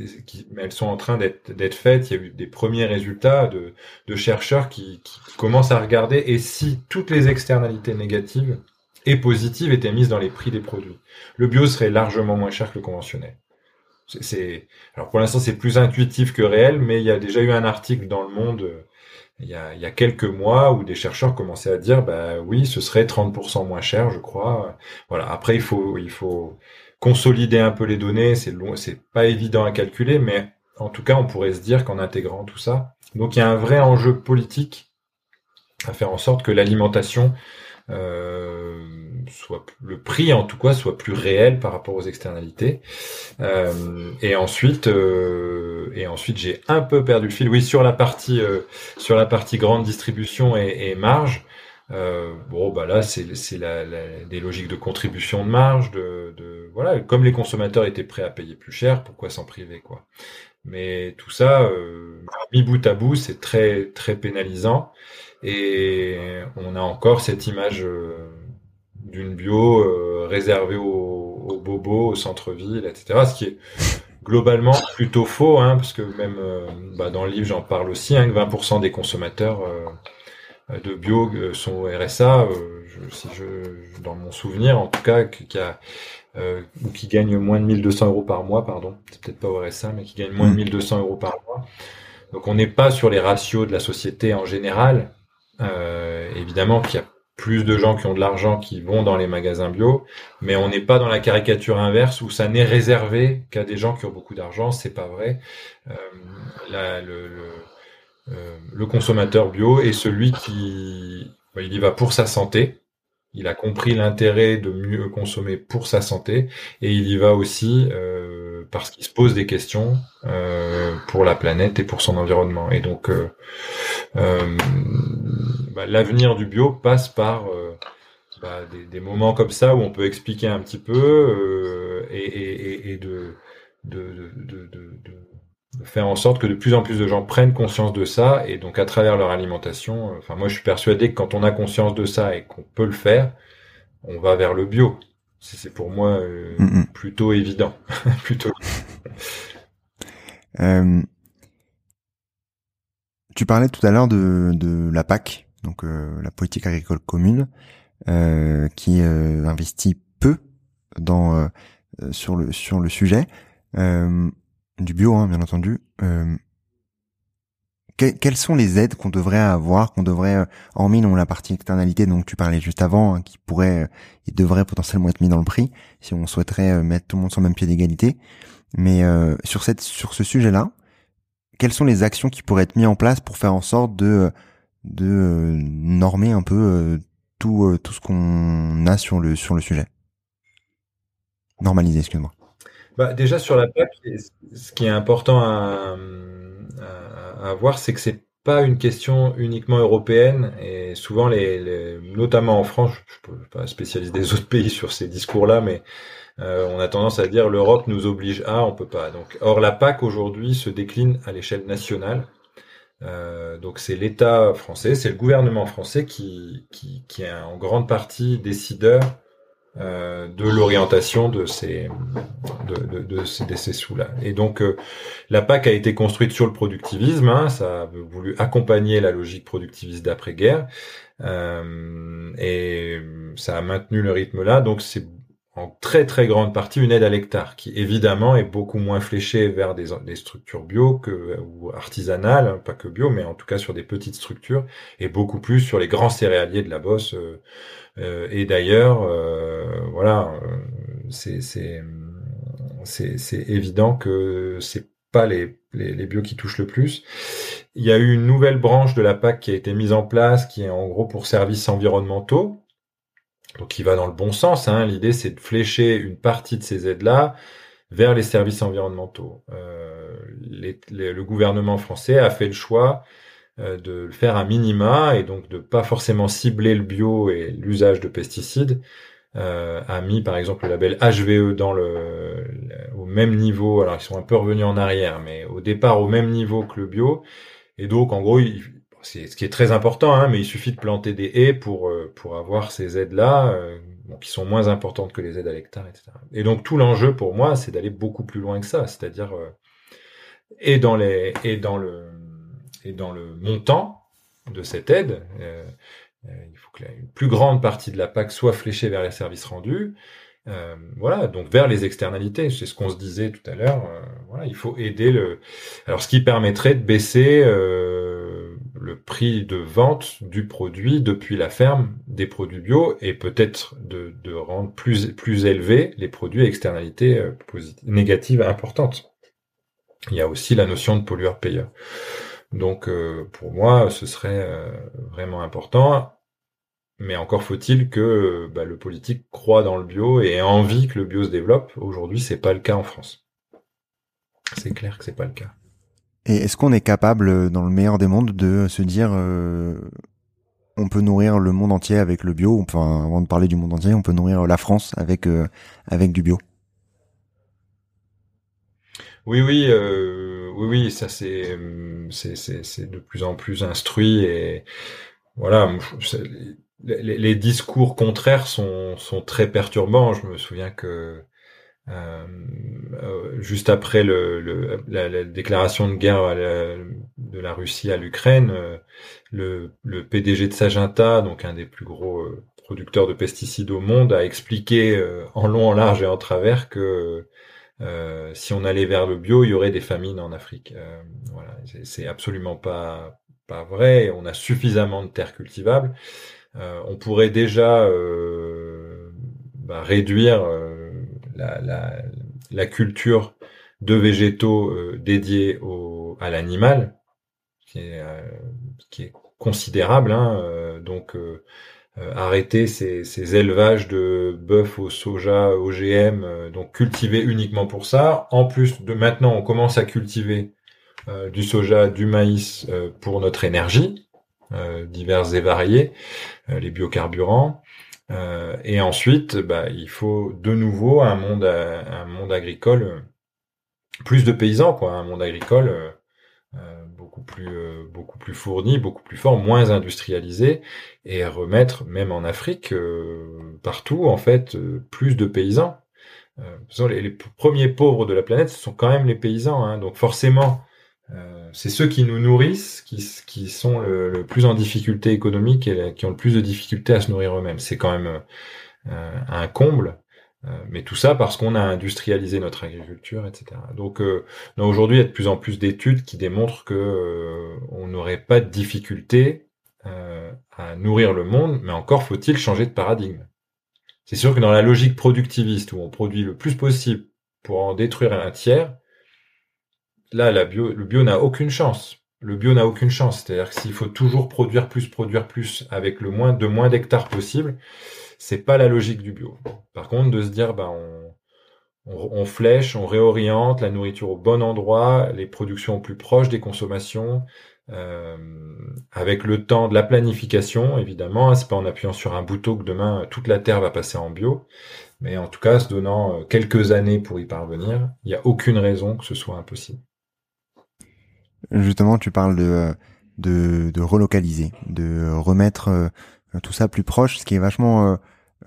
Speaker 2: elles sont en train d'être faites. Il y a eu des premiers résultats de, chercheurs qui, commencent à regarder et si toutes les externalités négatives et positives étaient mises dans les prix des produits. Le bio serait largement moins cher que le conventionnel. Alors pour l'instant c'est plus intuitif que réel, mais il y a déjà eu un article dans le Monde euh, il y a, quelques mois où des chercheurs commençaient à dire bah oui ce serait 30% moins cher je crois. Voilà après il faut il faut consolider un peu les données c'est long c'est pas évident à calculer mais en tout cas on pourrait se dire qu'en intégrant tout ça donc il y a un vrai enjeu politique à faire en sorte que l'alimentation soit le prix en tout cas soit plus réel par rapport aux externalités. Euh, et ensuite, euh, et ensuite j'ai un peu perdu le fil. Oui, sur la partie euh, sur la partie grande distribution et, marge. Euh, bon, bah là, c'est c'est la, la, des logiques de contribution de marge, de, de voilà. Comme les consommateurs étaient prêts à payer plus cher, pourquoi s'en priver, quoi. Mais tout ça, euh, mis bout à bout, c'est très très pénalisant. Et on a encore cette image euh, d'une bio euh, réservée aux, aux, bobos, au centre-ville, etc. Ce qui est globalement plutôt faux, hein, parce que même euh, bah, dans le livre j'en parle aussi, hein, que 20% des consommateurs euh, de bio sont au RSA, je, si je, dans mon souvenir en tout cas, qui a ou qui gagnent moins de 1200 euros par mois, pardon, c'est peut-être pas au RSA, mais qui gagnent moins de 1200 mmh. euros par mois. Donc on n'est pas sur les ratios de la société en général. Évidemment qu'il y a plus de gens qui ont de l'argent qui vont dans les magasins bio, mais on n'est pas dans la caricature inverse où ça n'est réservé qu'à des gens qui ont beaucoup d'argent, c'est pas vrai. Euh, le, euh, le, consommateur bio est celui qui bah, il y va pour sa santé, il a compris l'intérêt de mieux consommer pour sa santé, et il y va aussi euh, parce qu'il se pose des questions pour la planète et pour son environnement. Et donc, bah, l'avenir du bio passe par bah, des, moments comme ça où on peut expliquer un petit peu et, de, de, de, de, faire en sorte que de plus en plus de gens prennent conscience de ça et donc à travers leur alimentation. Enfin, moi, je suis persuadé que quand on a conscience de ça et qu'on peut le faire, on va vers le bio. C'est pour moi euh, mm, mm. plutôt évident. <laughs> plutôt.
Speaker 1: Euh, tu parlais tout à l'heure de, de la PAC, donc euh, la politique agricole commune, qui investit peu dans sur le sur le sujet du bio, hein, bien entendu quelles sont les aides qu'on devrait avoir, qu'on devrait, euh, hormis non la partie externalité dont tu parlais juste avant, hein, qui pourrait, et euh, devrait potentiellement être mis dans le prix, si on souhaiterait euh, mettre tout le monde sur le même pied d'égalité. Mais sur cette, sur ce sujet-là, quelles sont les actions qui pourraient être mises en place pour faire en sorte de, de normer un peu tout, tout ce qu'on a sur le, sur le sujet Normaliser, excuse-moi.
Speaker 2: Bah, déjà sur la PAC, ce qui est important à, voir, c'est que c'est pas une question uniquement européenne et souvent les, notamment en France, je ne peux pas spécialiser des autres pays sur ces discours-là, mais euh, on a tendance à dire l'Europe nous oblige à, on peut pas. Donc, or la PAC aujourd'hui se décline à l'échelle nationale. Euh, donc c'est l'État français, c'est le gouvernement français qui, qui, qui est en grande partie décideur euh, de l'orientation de ces de, de, ces, sous-là. Et donc euh, la PAC a été construite sur le productivisme, hein, ça a voulu accompagner la logique productiviste d'après-guerre, euh, et ça a maintenu le rythme là. Donc c'est en très très grande partie une aide à l'hectare, qui évidemment est beaucoup moins fléchée vers des, structures bio que ou artisanales, hein, pas que bio, mais en tout cas sur des petites structures, et beaucoup plus sur les grands céréaliers de la bosse. Euh, et d'ailleurs, euh, voilà, euh, c'est évident que c'est pas les, les, les, bio qui touchent le plus. Il y a eu une nouvelle branche de la PAC qui a été mise en place, qui est en gros pour services environnementaux, donc qui va dans le bon sens. Hein. L'idée, c'est de flécher une partie de ces aides-là vers les services environnementaux. Euh, le gouvernement français a fait le choix euh, de le faire à minima et donc de pas forcément cibler le bio et l'usage de pesticides, euh, a mis par exemple le label HVE dans le, au même niveau. Alors ils sont un peu revenus en arrière, mais au départ au même niveau que le bio. Et donc en gros, c'est ce qui est très important, hein, mais il suffit de planter des haies pour euh, pour avoir ces aides là. Euh, qui sont moins importantes que les aides à l'hectare, etc. Et donc tout l'enjeu pour moi, c'est d'aller beaucoup plus loin que ça, c'est-à-dire et dans les et dans le et dans le montant de cette aide, euh, euh, il faut que la, plus grande partie de la PAC soit fléchée vers les services rendus. Euh, voilà, donc vers les externalités, c'est ce qu'on se disait tout à l'heure. Euh, voilà, il faut aider le. Alors, ce qui permettrait de baisser euh, le prix de vente du produit depuis la ferme des produits bio et peut-être de, de, rendre plus plus élevés les produits à externalités euh, négatives importantes. Il y a aussi la notion de pollueur-payeur. Donc euh, pour moi, ce serait euh, vraiment important. Mais encore faut-il que bah, le politique croit dans le bio et ait envie que le bio se développe. Aujourd'hui, c'est pas le cas en France. C'est clair que c'est pas le cas.
Speaker 1: Et est-ce qu'on est capable, dans le meilleur des mondes, de se dire euh, on peut nourrir le monde entier avec le bio? Enfin, avant de parler du monde entier, on peut nourrir la France avec avec du bio.
Speaker 2: Oui, oui, euh, oui, oui, ça c'est c'est de plus en plus instruit et voilà. Les, les, discours contraires sont sont très perturbants. Je me souviens que euh, euh juste après le, le la, déclaration de guerre de la Russie à l'Ukraine, euh, le, PDG de Sagenta, donc un des plus gros euh, producteurs de pesticides au monde, a expliqué en long, en large et en travers que euh, si on allait vers le bio, il y aurait des famines en Afrique. Euh, voilà, c'est absolument pas vrai. On a suffisamment de terres cultivables. Euh, on pourrait déjà bah, réduire la, la, la, culture de végétaux dédiés au, à l'animal, qui est, qui est considérable. Hein, donc arrêter ces, ces, élevages de bœuf au soja OGM, donc cultiver uniquement pour ça. En plus de maintenant, on commence à cultiver du soja, du maïs pour notre énergie, diverses et variées, les biocarburants. Euh, et ensuite, bah, il faut de nouveau un monde, un monde agricole, plus de paysans, quoi, un monde agricole euh, beaucoup plus, euh, beaucoup plus fourni, beaucoup plus fort, moins industrialisé, et remettre, même en Afrique, partout, en fait, plus de paysans. Les, les, premiers pauvres de la planète, ce sont quand même les paysans. Hein, donc forcément, euh, c'est ceux qui nous nourrissent qui, qui sont le, plus en difficulté économique et qui ont le plus de difficultés à se nourrir eux-mêmes. C'est quand même euh, un comble. Euh, mais tout ça parce qu'on a industrialisé notre agriculture, etc. Donc, aujourd'hui, il y a de plus en plus d'études qui démontrent que on n'aurait pas de difficulté à nourrir le monde, mais encore faut-il changer de paradigme. C'est sûr que dans la logique productiviste où on produit le plus possible pour en détruire un tiers, là, le bio n'a aucune chance. Le bio n'a aucune chance. C'est-à-dire que s'il faut toujours produire plus, produire plus avec le moins de moins d'hectares possible, c'est pas la logique du bio. Par contre, de se dire, bah, on, flèche, on réoriente la nourriture au bon endroit, les productions au plus proches des consommations, euh, avec le temps de la planification, évidemment. C'est pas en appuyant sur un bouton que demain toute la terre va passer en bio. Mais en tout cas, se donnant euh, quelques années pour y parvenir, il n'y a aucune raison que ce soit impossible.
Speaker 1: Justement, tu parles de, de, de relocaliser, de remettre euh, tout ça plus proche. Ce qui est vachement euh,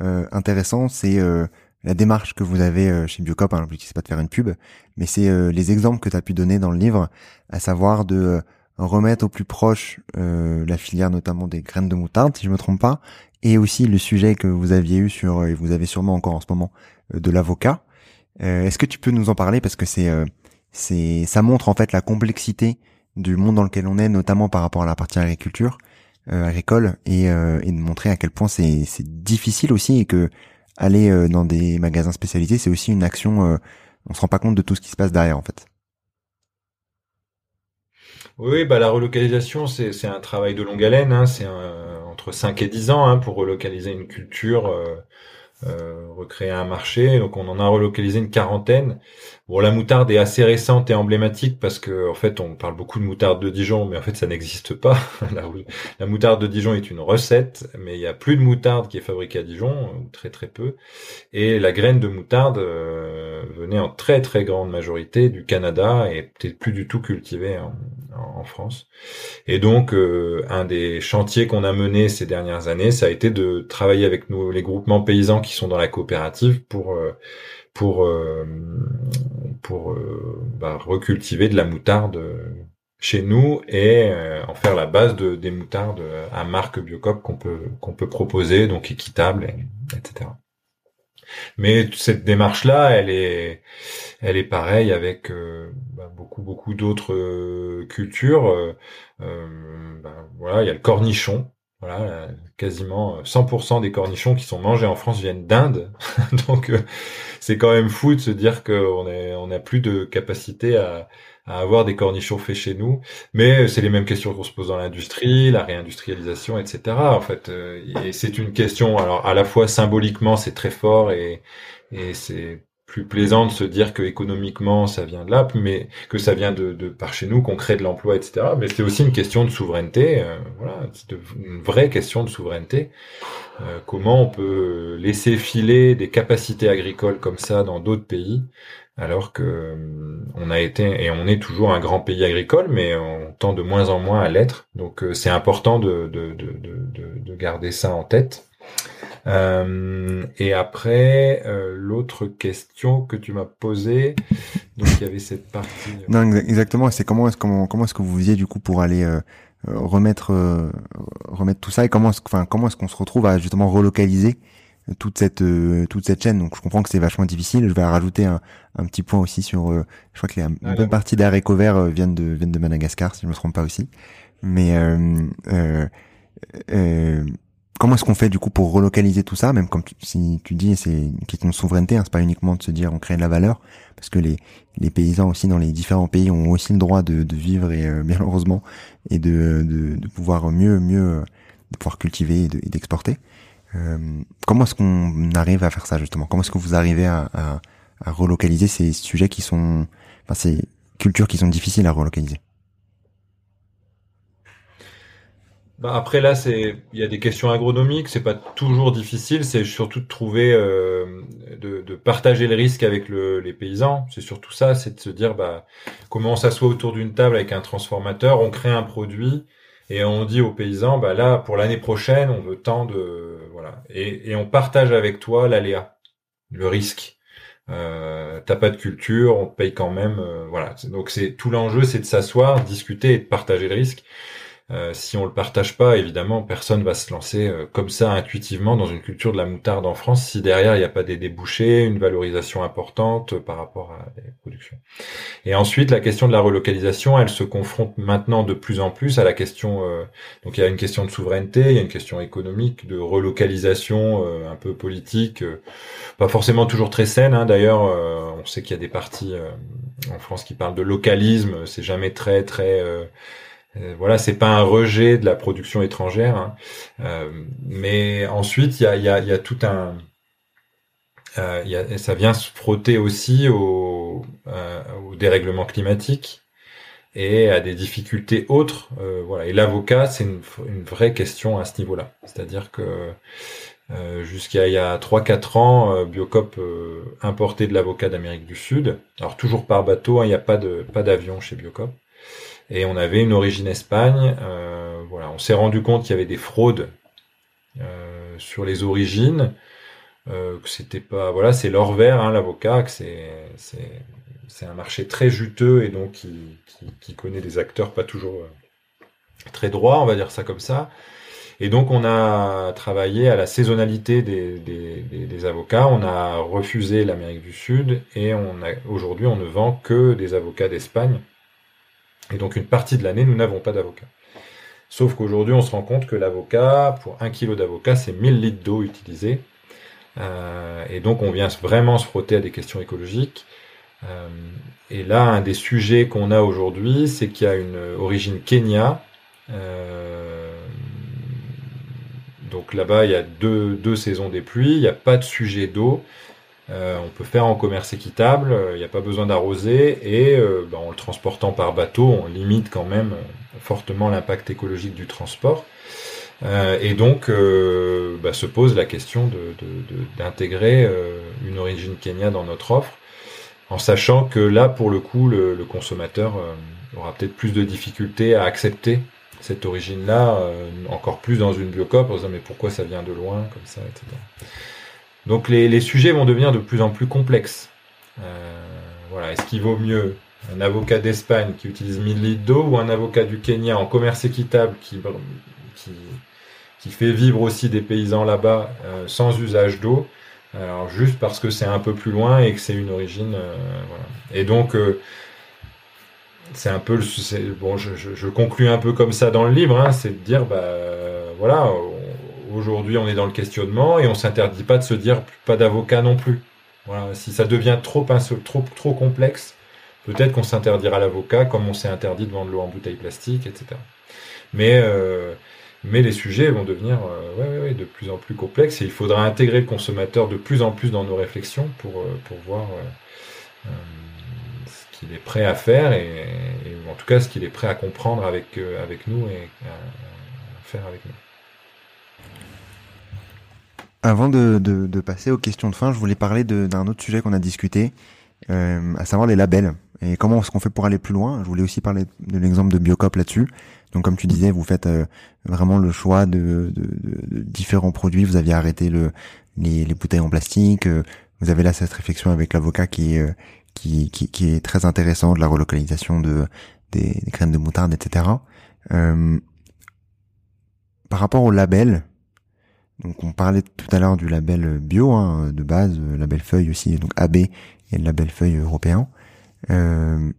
Speaker 1: euh, intéressant, c'est la démarche que vous avez chez Biocop. Hein, L'objectif c'est pas de faire une pub, mais c'est les exemples que tu as pu donner dans le livre, à savoir de remettre au plus proche la filière notamment des graines de moutarde, si je me trompe pas, et aussi le sujet que vous aviez eu sur, et vous avez sûrement encore en ce moment, de l'avocat. Est-ce que tu peux nous en parler? Parce que c'est c'est ça montre en fait la complexité du monde dans lequel on est, notamment par rapport à la partie agriculture, euh, agricole, et, euh, et, de montrer à quel point c'est difficile aussi et que aller euh, dans des magasins spécialisés, c'est aussi une action. on se rend pas compte de tout ce qui se passe derrière en fait.
Speaker 2: Oui, bah la relocalisation, c'est un travail de longue haleine. Hein, c'est entre 5 et 10 ans hein, pour relocaliser une culture euh, recréer un marché. Donc on en a relocalisé une quarantaine. Bon, la moutarde est assez récente et emblématique parce que en fait on parle beaucoup de moutarde de Dijon, mais en fait ça n'existe pas. <laughs> la, moutarde de Dijon est une recette, mais il y a plus de moutarde qui est fabriquée à Dijon, ou très très peu. Et la graine de moutarde euh, venait en très très grande majorité du Canada et peut-être plus du tout cultivée en, France. Et donc, euh, un des chantiers qu'on a mené ces dernières années, ça a été de travailler avec les groupements paysans qui sont dans la coopérative pour euh, pour euh, pour bah, recultiver de la moutarde chez nous et en faire la base de des moutardes à marque Biocop qu'on peut qu'on peut proposer, donc équitable, etc. Mais cette démarche-là, elle est, elle est pareille avec euh, bah, beaucoup, beaucoup d'autres euh, cultures. Euh, bah, voilà, il y a le cornichon. Voilà, quasiment 100% des cornichons qui sont mangés en France viennent d'Inde. <laughs> Donc, c'est quand même fou de se dire qu'on est, on n'a plus de capacité à, avoir des cornichons faits chez nous. Mais c'est les mêmes questions qu'on se pose dans l'industrie, la réindustrialisation, etc. En fait, euh, c'est une question. Alors à la fois symboliquement, c'est très fort et c'est plus plaisant de se dire que économiquement ça vient de là, mais que ça vient de, de par chez nous, qu'on crée de l'emploi, etc. Mais c'est aussi une question de souveraineté, euh, voilà, c'est une vraie question de souveraineté. Euh, comment on peut laisser filer des capacités agricoles comme ça dans d'autres pays alors que euh, on a été et on est toujours un grand pays agricole, mais on tend de moins en moins à l'être. Donc euh, c'est important de, de, de, de, garder ça en tête. Euh, et après, l'autre question que tu m'as posée, donc il y avait cette partie.
Speaker 1: Non, exactement. C'est comment est-ce comment comment est-ce que vous faisiez du coup pour aller remettre remettre tout ça et comment enfin comment est-ce qu'on se retrouve à justement relocaliser toute cette euh, toute cette chaîne? Donc je comprends que c'est vachement difficile. Je vais rajouter un, un petit point aussi sur. Euh, je crois que la, une bonne partie des haricots verts euh, viennent de viennent de Madagascar, si je me trompe pas aussi. Mais comment est-ce qu'on fait du coup pour relocaliser tout ça Même comme si tu dis, c'est une question de souveraineté. Hein, c'est pas uniquement de se dire on crée de la valeur, parce que les les paysans aussi dans les différents pays ont aussi le droit de, de vivre et bien heureusement et de, de, de pouvoir mieux mieux pouvoir cultiver et d'exporter. comment est-ce qu'on arrive à faire ça justement? Comment est-ce que vous arrivez à relocaliser ces sujets qui sont, enfin ces cultures qui sont difficiles à relocaliser?
Speaker 2: Bah après là, c'est il y a des questions agronomiques, c'est pas toujours difficile, c'est surtout de trouver, euh, de, de, partager le risque avec le, les paysans. C'est surtout ça, c'est de se dire bah comment on s'assoit autour d'une table avec un transformateur, on crée un produit et on dit aux paysans bah là pour l'année prochaine on veut tant de voilà et, et on partage avec toi l'aléa, le risque. Euh, t'as pas de culture, on te paye quand même, euh, voilà. Donc c'est tout l'enjeu, c'est de s'asseoir, discuter et de partager le risque. Euh, si on le partage pas, évidemment, personne va se lancer euh, comme ça intuitivement dans une culture de la moutarde en France si derrière il n'y a pas des débouchés, une valorisation importante par rapport à des productions. Et ensuite, la question de la relocalisation, elle se confronte maintenant de plus en plus à la question. Euh, donc il y a une question de souveraineté, il y a une question économique, de relocalisation un peu politique, pas forcément toujours très saine. Hein, D'ailleurs, on sait qu'il y a des partis en France qui parlent de localisme, c'est jamais très très euh, voilà, c'est pas un rejet de la production étrangère, hein. euh, mais ensuite il y a, y, a, y a, tout un, euh, ça vient se frotter aussi au, euh, au, dérèglement climatique et à des difficultés autres. Euh, voilà, et l'avocat c'est une, vraie question à ce niveau-là, c'est-à-dire que jusqu'à il y a 3-4 ans, Biocop importait de l'avocat d'Amérique du Sud, alors toujours par bateau, hein, il n'y a pas de pas d'avion chez Biocop et on avait une origine Espagne. Euh, voilà, on s'est rendu compte qu'il y avait des fraudes euh, sur les origines, euh, c'était pas, voilà, c'est l'or vert, hein, l'avocat, c'est un marché très juteux et donc qui, connaît des acteurs pas toujours très droits, on va dire ça comme ça. Et donc on a travaillé à la saisonnalité des, avocats, on a refusé l'Amérique du Sud et aujourd'hui on ne vend que des avocats d'Espagne et donc une partie de l'année, nous n'avons pas d'avocat. Sauf qu'aujourd'hui, on se rend compte que l'avocat, pour un kilo d'avocat, c'est 1000 litres d'eau utilisée. Euh, et donc on vient vraiment se frotter à des questions écologiques. Euh, et là, un des sujets qu'on a aujourd'hui, c'est qu'il y a une origine Kenya. Euh, donc là-bas, il y a deux, deux saisons des pluies, il n'y a pas de sujet d'eau. Euh, on peut faire en commerce équitable, il euh, n'y a pas besoin d'arroser et euh, ben, en le transportant par bateau, on limite quand même fortement l'impact écologique du transport. et donc ben, se pose la question d'intégrer une origine Kenya dans notre offre, en sachant que là, pour le coup, le, le consommateur aura peut-être plus de difficultés à accepter cette origine-là, encore plus dans une biocop, en disant mais pourquoi ça vient de loin, comme ça, etc. Donc les, les, sujets vont devenir de plus en plus complexes. Euh, voilà, est-ce qu'il vaut mieux un avocat d'Espagne qui utilise 1000 litres d'eau ou un avocat du Kenya en commerce équitable qui, qui, qui fait vivre aussi des paysans là-bas euh, sans usage d'eau, alors juste parce que c'est un peu plus loin et que c'est une origine. Euh. Et donc c'est un peu le, bon, je, je, je, un peu comme ça dans le livre, hein, c'est de dire bah voilà, Aujourd'hui, on est dans le questionnement et on s'interdit pas de se dire pas d'avocat non plus. Voilà, si ça devient trop, trop, trop complexe, peut-être qu'on s'interdira l'avocat comme on s'est interdit de vendre l'eau en bouteille plastique, etc. Mais, euh, mais les sujets vont devenir euh, de plus en plus complexes et il faudra intégrer le consommateur de plus en plus dans nos réflexions pour, euh, pour voir ce qu'il est prêt à faire et, en tout cas ce qu'il est prêt à comprendre avec, avec nous et à faire avec nous.
Speaker 1: Avant de, de, de, passer aux questions de fin, je voulais parler d'un autre sujet qu'on a discuté, euh, à savoir les labels et comment est-ce qu'on fait pour aller plus loin. Je voulais aussi parler de l'exemple de Biocop là-dessus. Donc comme tu disais, vous faites euh, vraiment le choix de, de, de, différents produits. Vous aviez arrêté le, les, les bouteilles en plastique. Euh, vous avez là cette réflexion avec l'avocat qui, euh, qui, qui, qui, est très intéressant de la relocalisation de des, des graines de moutarde, etc. Euh, par rapport au label, donc on parlait tout à l'heure du label bio hein, de base, euh, label feuille aussi, donc AB et le label feuille européen. Euh,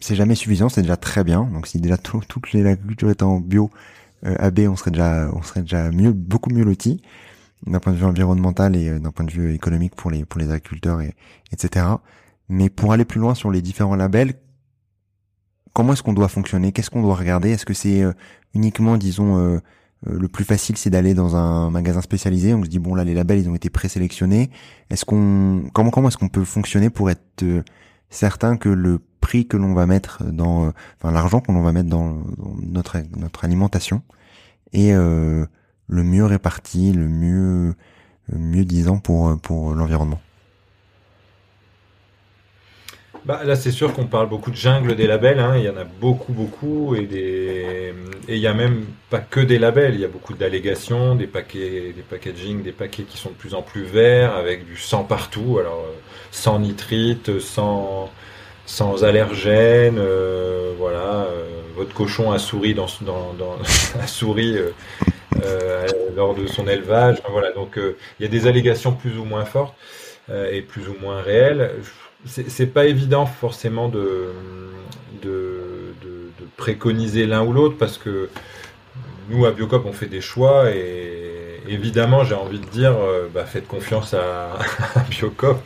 Speaker 1: c'est jamais suffisant, c'est déjà très bien. Donc si déjà tout, toute l'agriculture était en bio, euh, AB, on serait déjà, on serait déjà mieux, beaucoup mieux loti d'un point de vue environnemental et euh, d'un point de vue économique pour les pour les agriculteurs et etc. Mais pour aller plus loin sur les différents labels, comment est-ce qu'on doit fonctionner? Qu'est-ce qu'on doit regarder? Est-ce que c'est uniquement, disons, le plus facile, c'est d'aller dans un magasin spécialisé. On se dit bon là, les labels, ils ont été présélectionnés. Est-ce qu'on, comment comment est-ce qu'on peut fonctionner pour être certain que le prix que l'on va mettre dans, enfin l'argent que l'on va mettre dans, notre notre alimentation est le mieux réparti, le mieux mieux disant pour pour l'environnement?
Speaker 2: Bah, là, c'est sûr qu'on parle beaucoup de jungle des labels. Hein. Il y en a beaucoup, beaucoup. Et, des... et il y a même pas que des labels. Il y a beaucoup d'allégations, des paquets, des packaging, des paquets qui sont de plus en plus verts, avec du sang partout. Alors, euh, sans nitrite, sans, sans allergènes. Euh, voilà. Euh, votre cochon a souri, dans, dans, dans <laughs> a souri euh, lors de son élevage. voilà. Donc, il y a des allégations plus ou moins fortes et plus ou moins réelles c'est pas évident forcément de, de, préconiser l'un ou l'autre parce que nous à Biocop on fait des choix et évidemment j'ai envie de dire euh, bah, faites confiance <laughs> à, Biocop.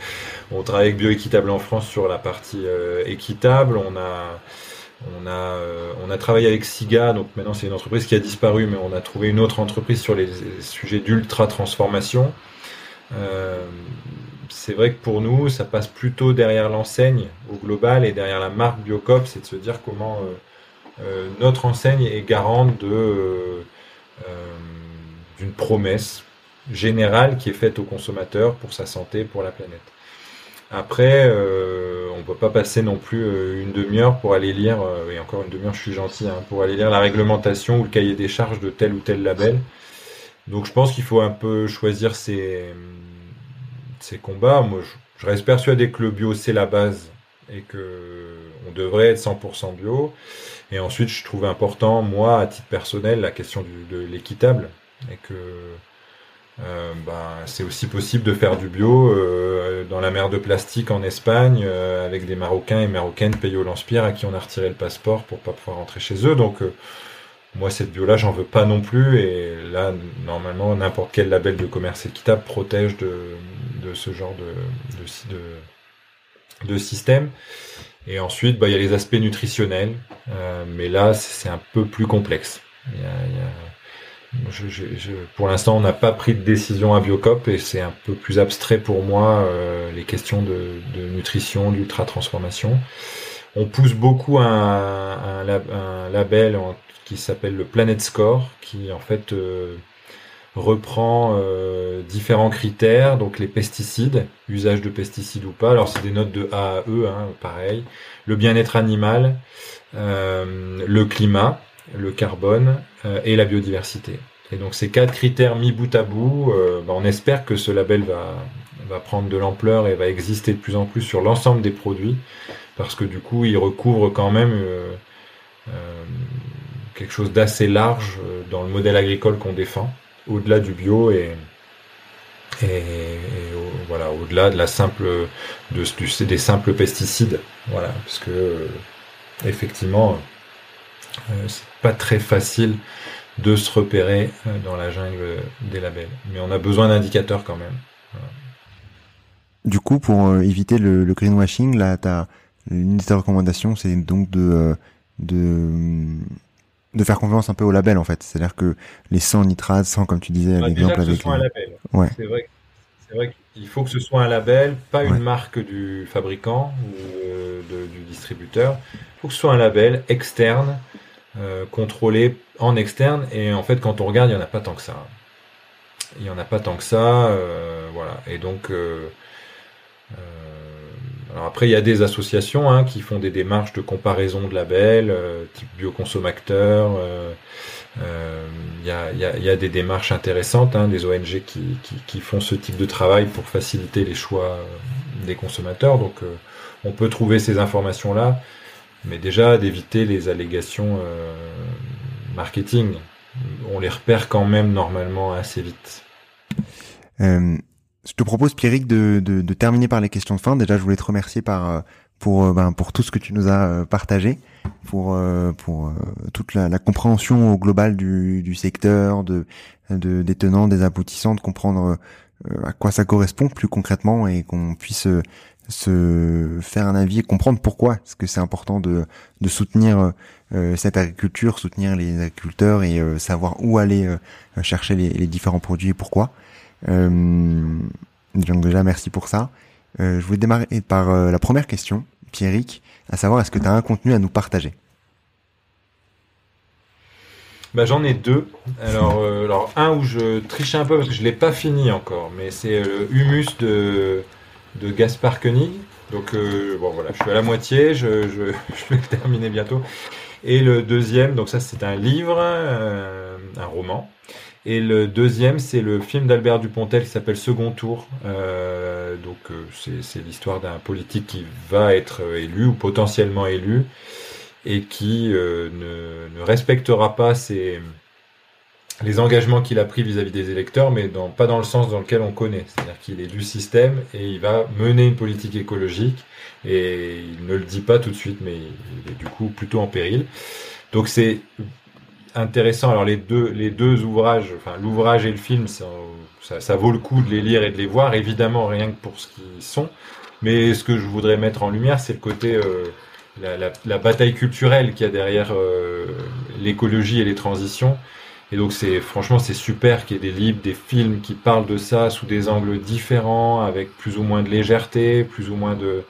Speaker 2: On travaille avec Bioéquitable en France sur la partie euh, équitable. On a on a, euh, on a travaillé avec SIGA, donc maintenant c'est une entreprise qui a disparu, mais on a trouvé une autre entreprise sur les sujets d'ultra transformation. C'est vrai que pour nous, ça passe plutôt derrière l'enseigne au global et derrière la marque Biocop, c'est de se dire comment euh, euh, notre enseigne est garante de euh, d'une promesse générale qui est faite au consommateur pour sa santé, pour la planète. Après, on ne peut pas passer non plus une demi-heure pour aller lire, et encore une demi-heure, je suis gentil, hein, pour aller lire la réglementation ou le cahier des charges de tel ou tel label. Donc je pense qu'il faut un peu choisir ses, ces combats. Moi, je, reste persuadé que le bio, c'est la base et que on devrait être 100% bio. Et ensuite, je trouve important, moi, à titre personnel, la question de l'équitable et que euh, ben, c'est aussi possible de faire du bio euh, dans la mer de plastique en Espagne euh, avec des Marocains et Marocaines payés au lance-pierre à qui on a retiré le passeport pour pas pouvoir rentrer chez eux. Donc moi, cette bio-là, j'en veux pas non plus. Et là, normalement, n'importe quel label de commerce équitable protège de, ce genre de, système. Et ensuite, bah, il y a les aspects nutritionnels. Euh, mais là, c'est un peu plus complexe. Pour l'instant, on n'a pas pris de décision à Biocop et c'est un peu plus abstrait pour moi euh, les questions de, de nutrition, d'ultra transformation. On pousse beaucoup un, label qui s'appelle le Planet Score, qui en fait euh, reprend euh, différents critères, donc les pesticides, usage de pesticides ou pas. Alors c'est des notes de A à E, hein, pareil. Le bien-être animal, euh, le climat, le carbone et la biodiversité. Et donc ces quatre critères mis bout à bout, bah, on espère que ce label va, va prendre de l'ampleur et va exister de plus en plus sur l'ensemble des produits, parce que du coup il recouvre quand même quelque chose d'assez large euh, dans le modèle agricole qu'on défend, au-delà du bio et, et, voilà, au-delà de la simple, de, des simples pesticides, voilà, parce que euh, effectivement, euh, c'est pas très facile de se repérer dans la jungle des labels, mais on a besoin d'indicateurs quand même.
Speaker 1: Du coup, pour éviter le, greenwashing, là, t'as une des recommandations, c'est donc de de de faire confiance un peu au label en fait. C'est-à-dire que les 100 nitrates, 100 comme tu disais,
Speaker 2: bah, l'exemple avec. Soit un label. Ouais. C'est vrai, vrai qu'il faut que ce soit un label, pas une marque du fabricant ou euh, de, du distributeur. Il faut que ce soit un label externe, euh, contrôlé en externe. Et en fait, quand on regarde, il n'y en a pas tant que ça. Il n'y en a pas tant que ça. Euh, voilà. Et donc. Euh, alors après, il y a des associations hein, qui font des démarches de comparaison de labels, euh, type bioconsommateur. Euh, euh, il y, a, y, y, a, des démarches intéressantes, hein, des ONG qui, qui, qui, font ce type de travail pour faciliter les choix des consommateurs. Donc, on peut trouver ces informations-là, mais déjà d'éviter les allégations marketing. On les repère quand même normalement assez vite.
Speaker 1: Je te propose, Pierrick, de, de, de, terminer par les questions de fin. Déjà, je voulais te remercier par euh, pour euh, ben, pour tout ce que tu nous as euh, partagé, pour pour toute la, la, compréhension au global du, du secteur, de, de des tenants, des aboutissants, de comprendre à quoi ça correspond plus concrètement et qu'on puisse se faire un avis et comprendre pourquoi est-ce que c'est important de, de soutenir cette agriculture, soutenir les agriculteurs et savoir où aller chercher les, les, différents produits et pourquoi. Donc déjà merci pour ça. je voulais démarrer par la première question, Pierrick, à savoir est-ce que tu as un contenu à nous partager?
Speaker 2: Bah, J'en ai deux. Alors, euh, un où je triche un peu parce que je ne l'ai pas fini encore, mais c'est le euh, Humus de, de Gaspard Koenig. Donc, euh, bon, voilà, je suis à la moitié, je <laughs> vais le terminer bientôt. Et le deuxième, donc ça, c'est un livre, un roman. Et le deuxième, c'est le film d'Albert Dupontel qui s'appelle Second Tour. Euh, donc, c'est l'histoire d'un politique qui va être élu ou potentiellement élu et qui euh, ne, respectera pas les engagements qu'il a pris vis-à-vis des électeurs, mais pas dans le sens dans lequel on connaît. C'est-à-dire qu'il est du système et il va mener une politique écologique et il ne le dit pas tout de suite, mais il est du coup plutôt en péril. Donc c'est intéressant. Alors les deux, les deux ouvrages, enfin l'ouvrage et le film, ça, ça, vaut le coup de les lire et de les voir, évidemment rien que pour ce qu'ils sont. Mais ce que je voudrais mettre en lumière, c'est le côté euh, la, bataille culturelle qu'il y a derrière euh, l'écologie et les transitions. Et donc c'est franchement c'est super qu'il y ait des livres, des films qui parlent de ça sous des angles différents, avec plus ou moins de légèreté, plus ou moins de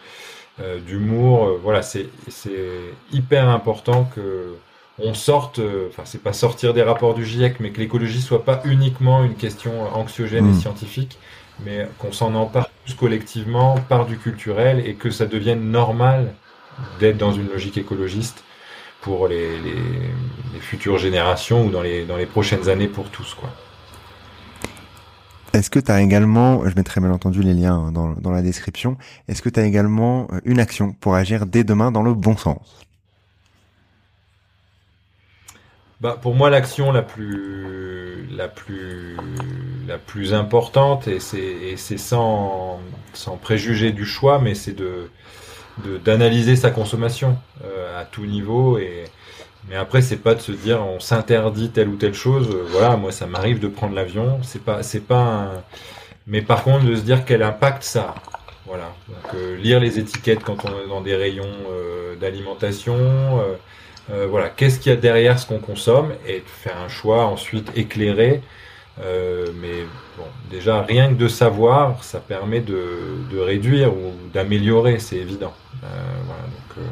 Speaker 2: euh, d'humour. Voilà, c'est hyper important que on sorte, enfin c'est pas sortir des rapports du GIEC, mais que l'écologie soit pas uniquement une question anxiogène et mmh. scientifique, mais qu'on s'en empare plus collectivement par du culturel et que ça devienne normal d'être dans une logique écologiste pour les, les, futures générations ou dans les, dans les prochaines années pour tous. Quoi.
Speaker 1: Est-ce que tu as également, je mettrai bien entendu les liens dans, dans la description, est-ce que tu as également euh, une action pour agir dès demain dans le bon sens?
Speaker 2: Bah, Pour moi, l'action la plus, la, plus, la plus importante, et c'est sans, sans préjuger du choix, mais c'est de, d'analyser sa consommation euh, à tout niveau et mais après c'est pas de se dire on s'interdit telle ou telle chose euh, voilà moi ça m'arrive de prendre l'avion c'est pas c'est pas un... mais par contre de se dire quel impact ça a. Voilà. Donc euh, lire les étiquettes quand on est dans des rayons d'alimentation voilà qu'est-ce qu'il y a derrière ce qu'on consomme et faire un choix ensuite éclairé euh, mais bon, déjà, rien que de savoir, ça permet de, de réduire ou d'améliorer, c'est évident. Euh, voilà, donc, euh,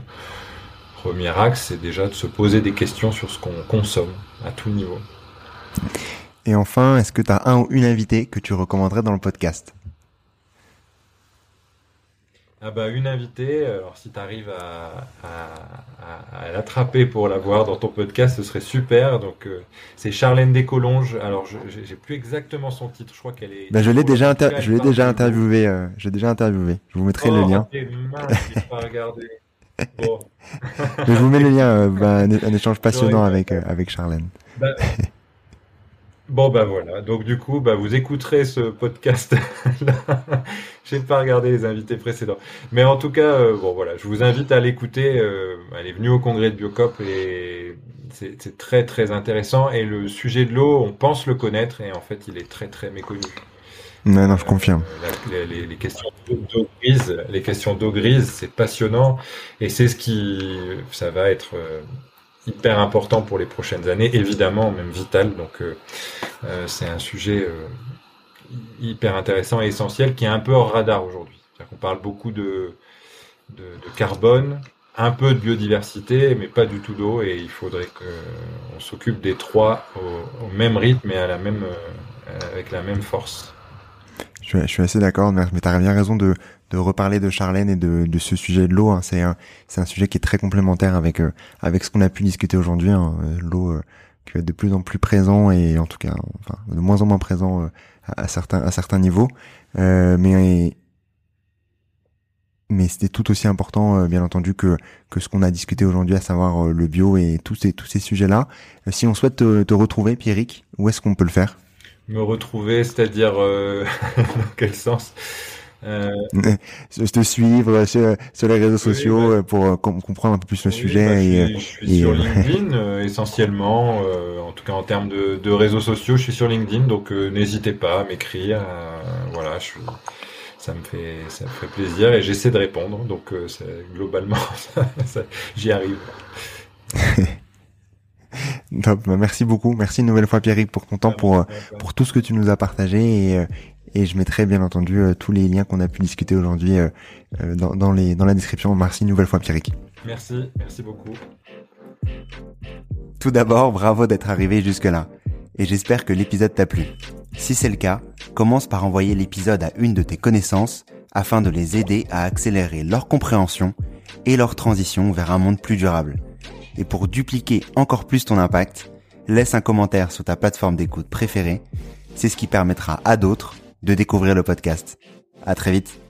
Speaker 2: premier axe, c'est déjà de se poser des questions sur ce qu'on consomme à tout niveau.
Speaker 1: Et enfin, est-ce que tu as un ou une invité que tu recommanderais dans le podcast?
Speaker 2: Ah bah une invitée, alors si tu arrives à, à, à, l'attraper pour la voir dans ton podcast, ce serait super. Donc euh, c'est Charlène Descolonges. Alors je j'ai plus exactement son titre, je crois qu'elle est.
Speaker 1: Bah, je l'ai déjà, je l'ai déjà interviewé. Euh, j'ai déjà interviewé. Je vous mettrai le oh, lien. Bon. <laughs> je vous mets le lien. Euh, bah, <laughs> un, échange passionnant avec avec Charlène. Bah,
Speaker 2: Bon ben voilà, donc du coup bah, vous écouterez ce podcast. <laughs> Je n'ai pas regardé les invités précédents, mais en tout cas euh, bon voilà, je vous invite à l'écouter. Euh, elle est venue au congrès de Biocop et c'est très très intéressant. Et le sujet de l'eau, on pense le connaître et en fait il est très très méconnu.
Speaker 1: Non non, je confirme.
Speaker 2: Euh, les, les, questions d'eau grise, les questions d'eau grise, c'est passionnant et c'est ce qui ça va être hyper important pour les prochaines années, évidemment, même vital. Donc, euh, euh, c'est un sujet euh, hyper intéressant et essentiel qui est un peu hors radar aujourd'hui. On parle beaucoup de, de, carbone, un peu de biodiversité, mais pas du tout d'eau. Et il faudrait qu'on s'occupe des trois au, même rythme et à la même, avec la même force.
Speaker 1: Je, je suis assez d'accord, mais tu as bien raison de, de reparler de Charlène et de, de ce sujet de l'eau. Hein. C'est un, un sujet qui est très complémentaire avec euh, avec ce qu'on a pu discuter aujourd'hui. Hein. Euh, l'eau euh, qui va être de plus en plus présent et en tout cas, enfin, de moins en moins présent à, certains à certains niveaux. mais mais c'était tout aussi important, bien entendu, que que ce qu'on a discuté aujourd'hui, à savoir le bio et tous ces tous ces sujets-là. si on souhaite te, te retrouver, Pierrick, où est-ce qu'on peut le faire?
Speaker 2: Me retrouver, c'est-à-dire <laughs> dans quel sens?
Speaker 1: Euh... <laughs> te suivre sur, sur les réseaux sociaux euh, pour euh, comprendre un peu plus le sujet. Bah,
Speaker 2: et, je suis, sur <laughs> LinkedIn essentiellement, en tout cas en termes de, de, réseaux sociaux, je suis sur LinkedIn, donc n'hésitez pas à m'écrire. voilà, je suis ça me fait ça me fait plaisir et j'essaie de répondre. Donc globalement, <laughs> j'y arrive.
Speaker 1: Top, bah, merci beaucoup. Merci une nouvelle fois Pierrick pour ton temps, pour, pour tout ce que tu nous as partagé et, et je mettrai bien entendu tous les liens qu'on a pu discuter aujourd'hui dans, dans, les, dans la description. Merci une nouvelle fois Pierrick.
Speaker 2: Merci, merci beaucoup.
Speaker 1: Tout d'abord, bravo d'être arrivé jusque-là. Et j'espère que l'épisode t'a plu. Si c'est le cas, commence par envoyer l'épisode à une de tes connaissances afin de les aider à accélérer leur compréhension et leur transition vers un monde plus durable. Et pour dupliquer encore plus ton impact, laisse un commentaire sur ta plateforme d'écoute préférée. C'est ce qui permettra à d'autres de découvrir le podcast. À très vite.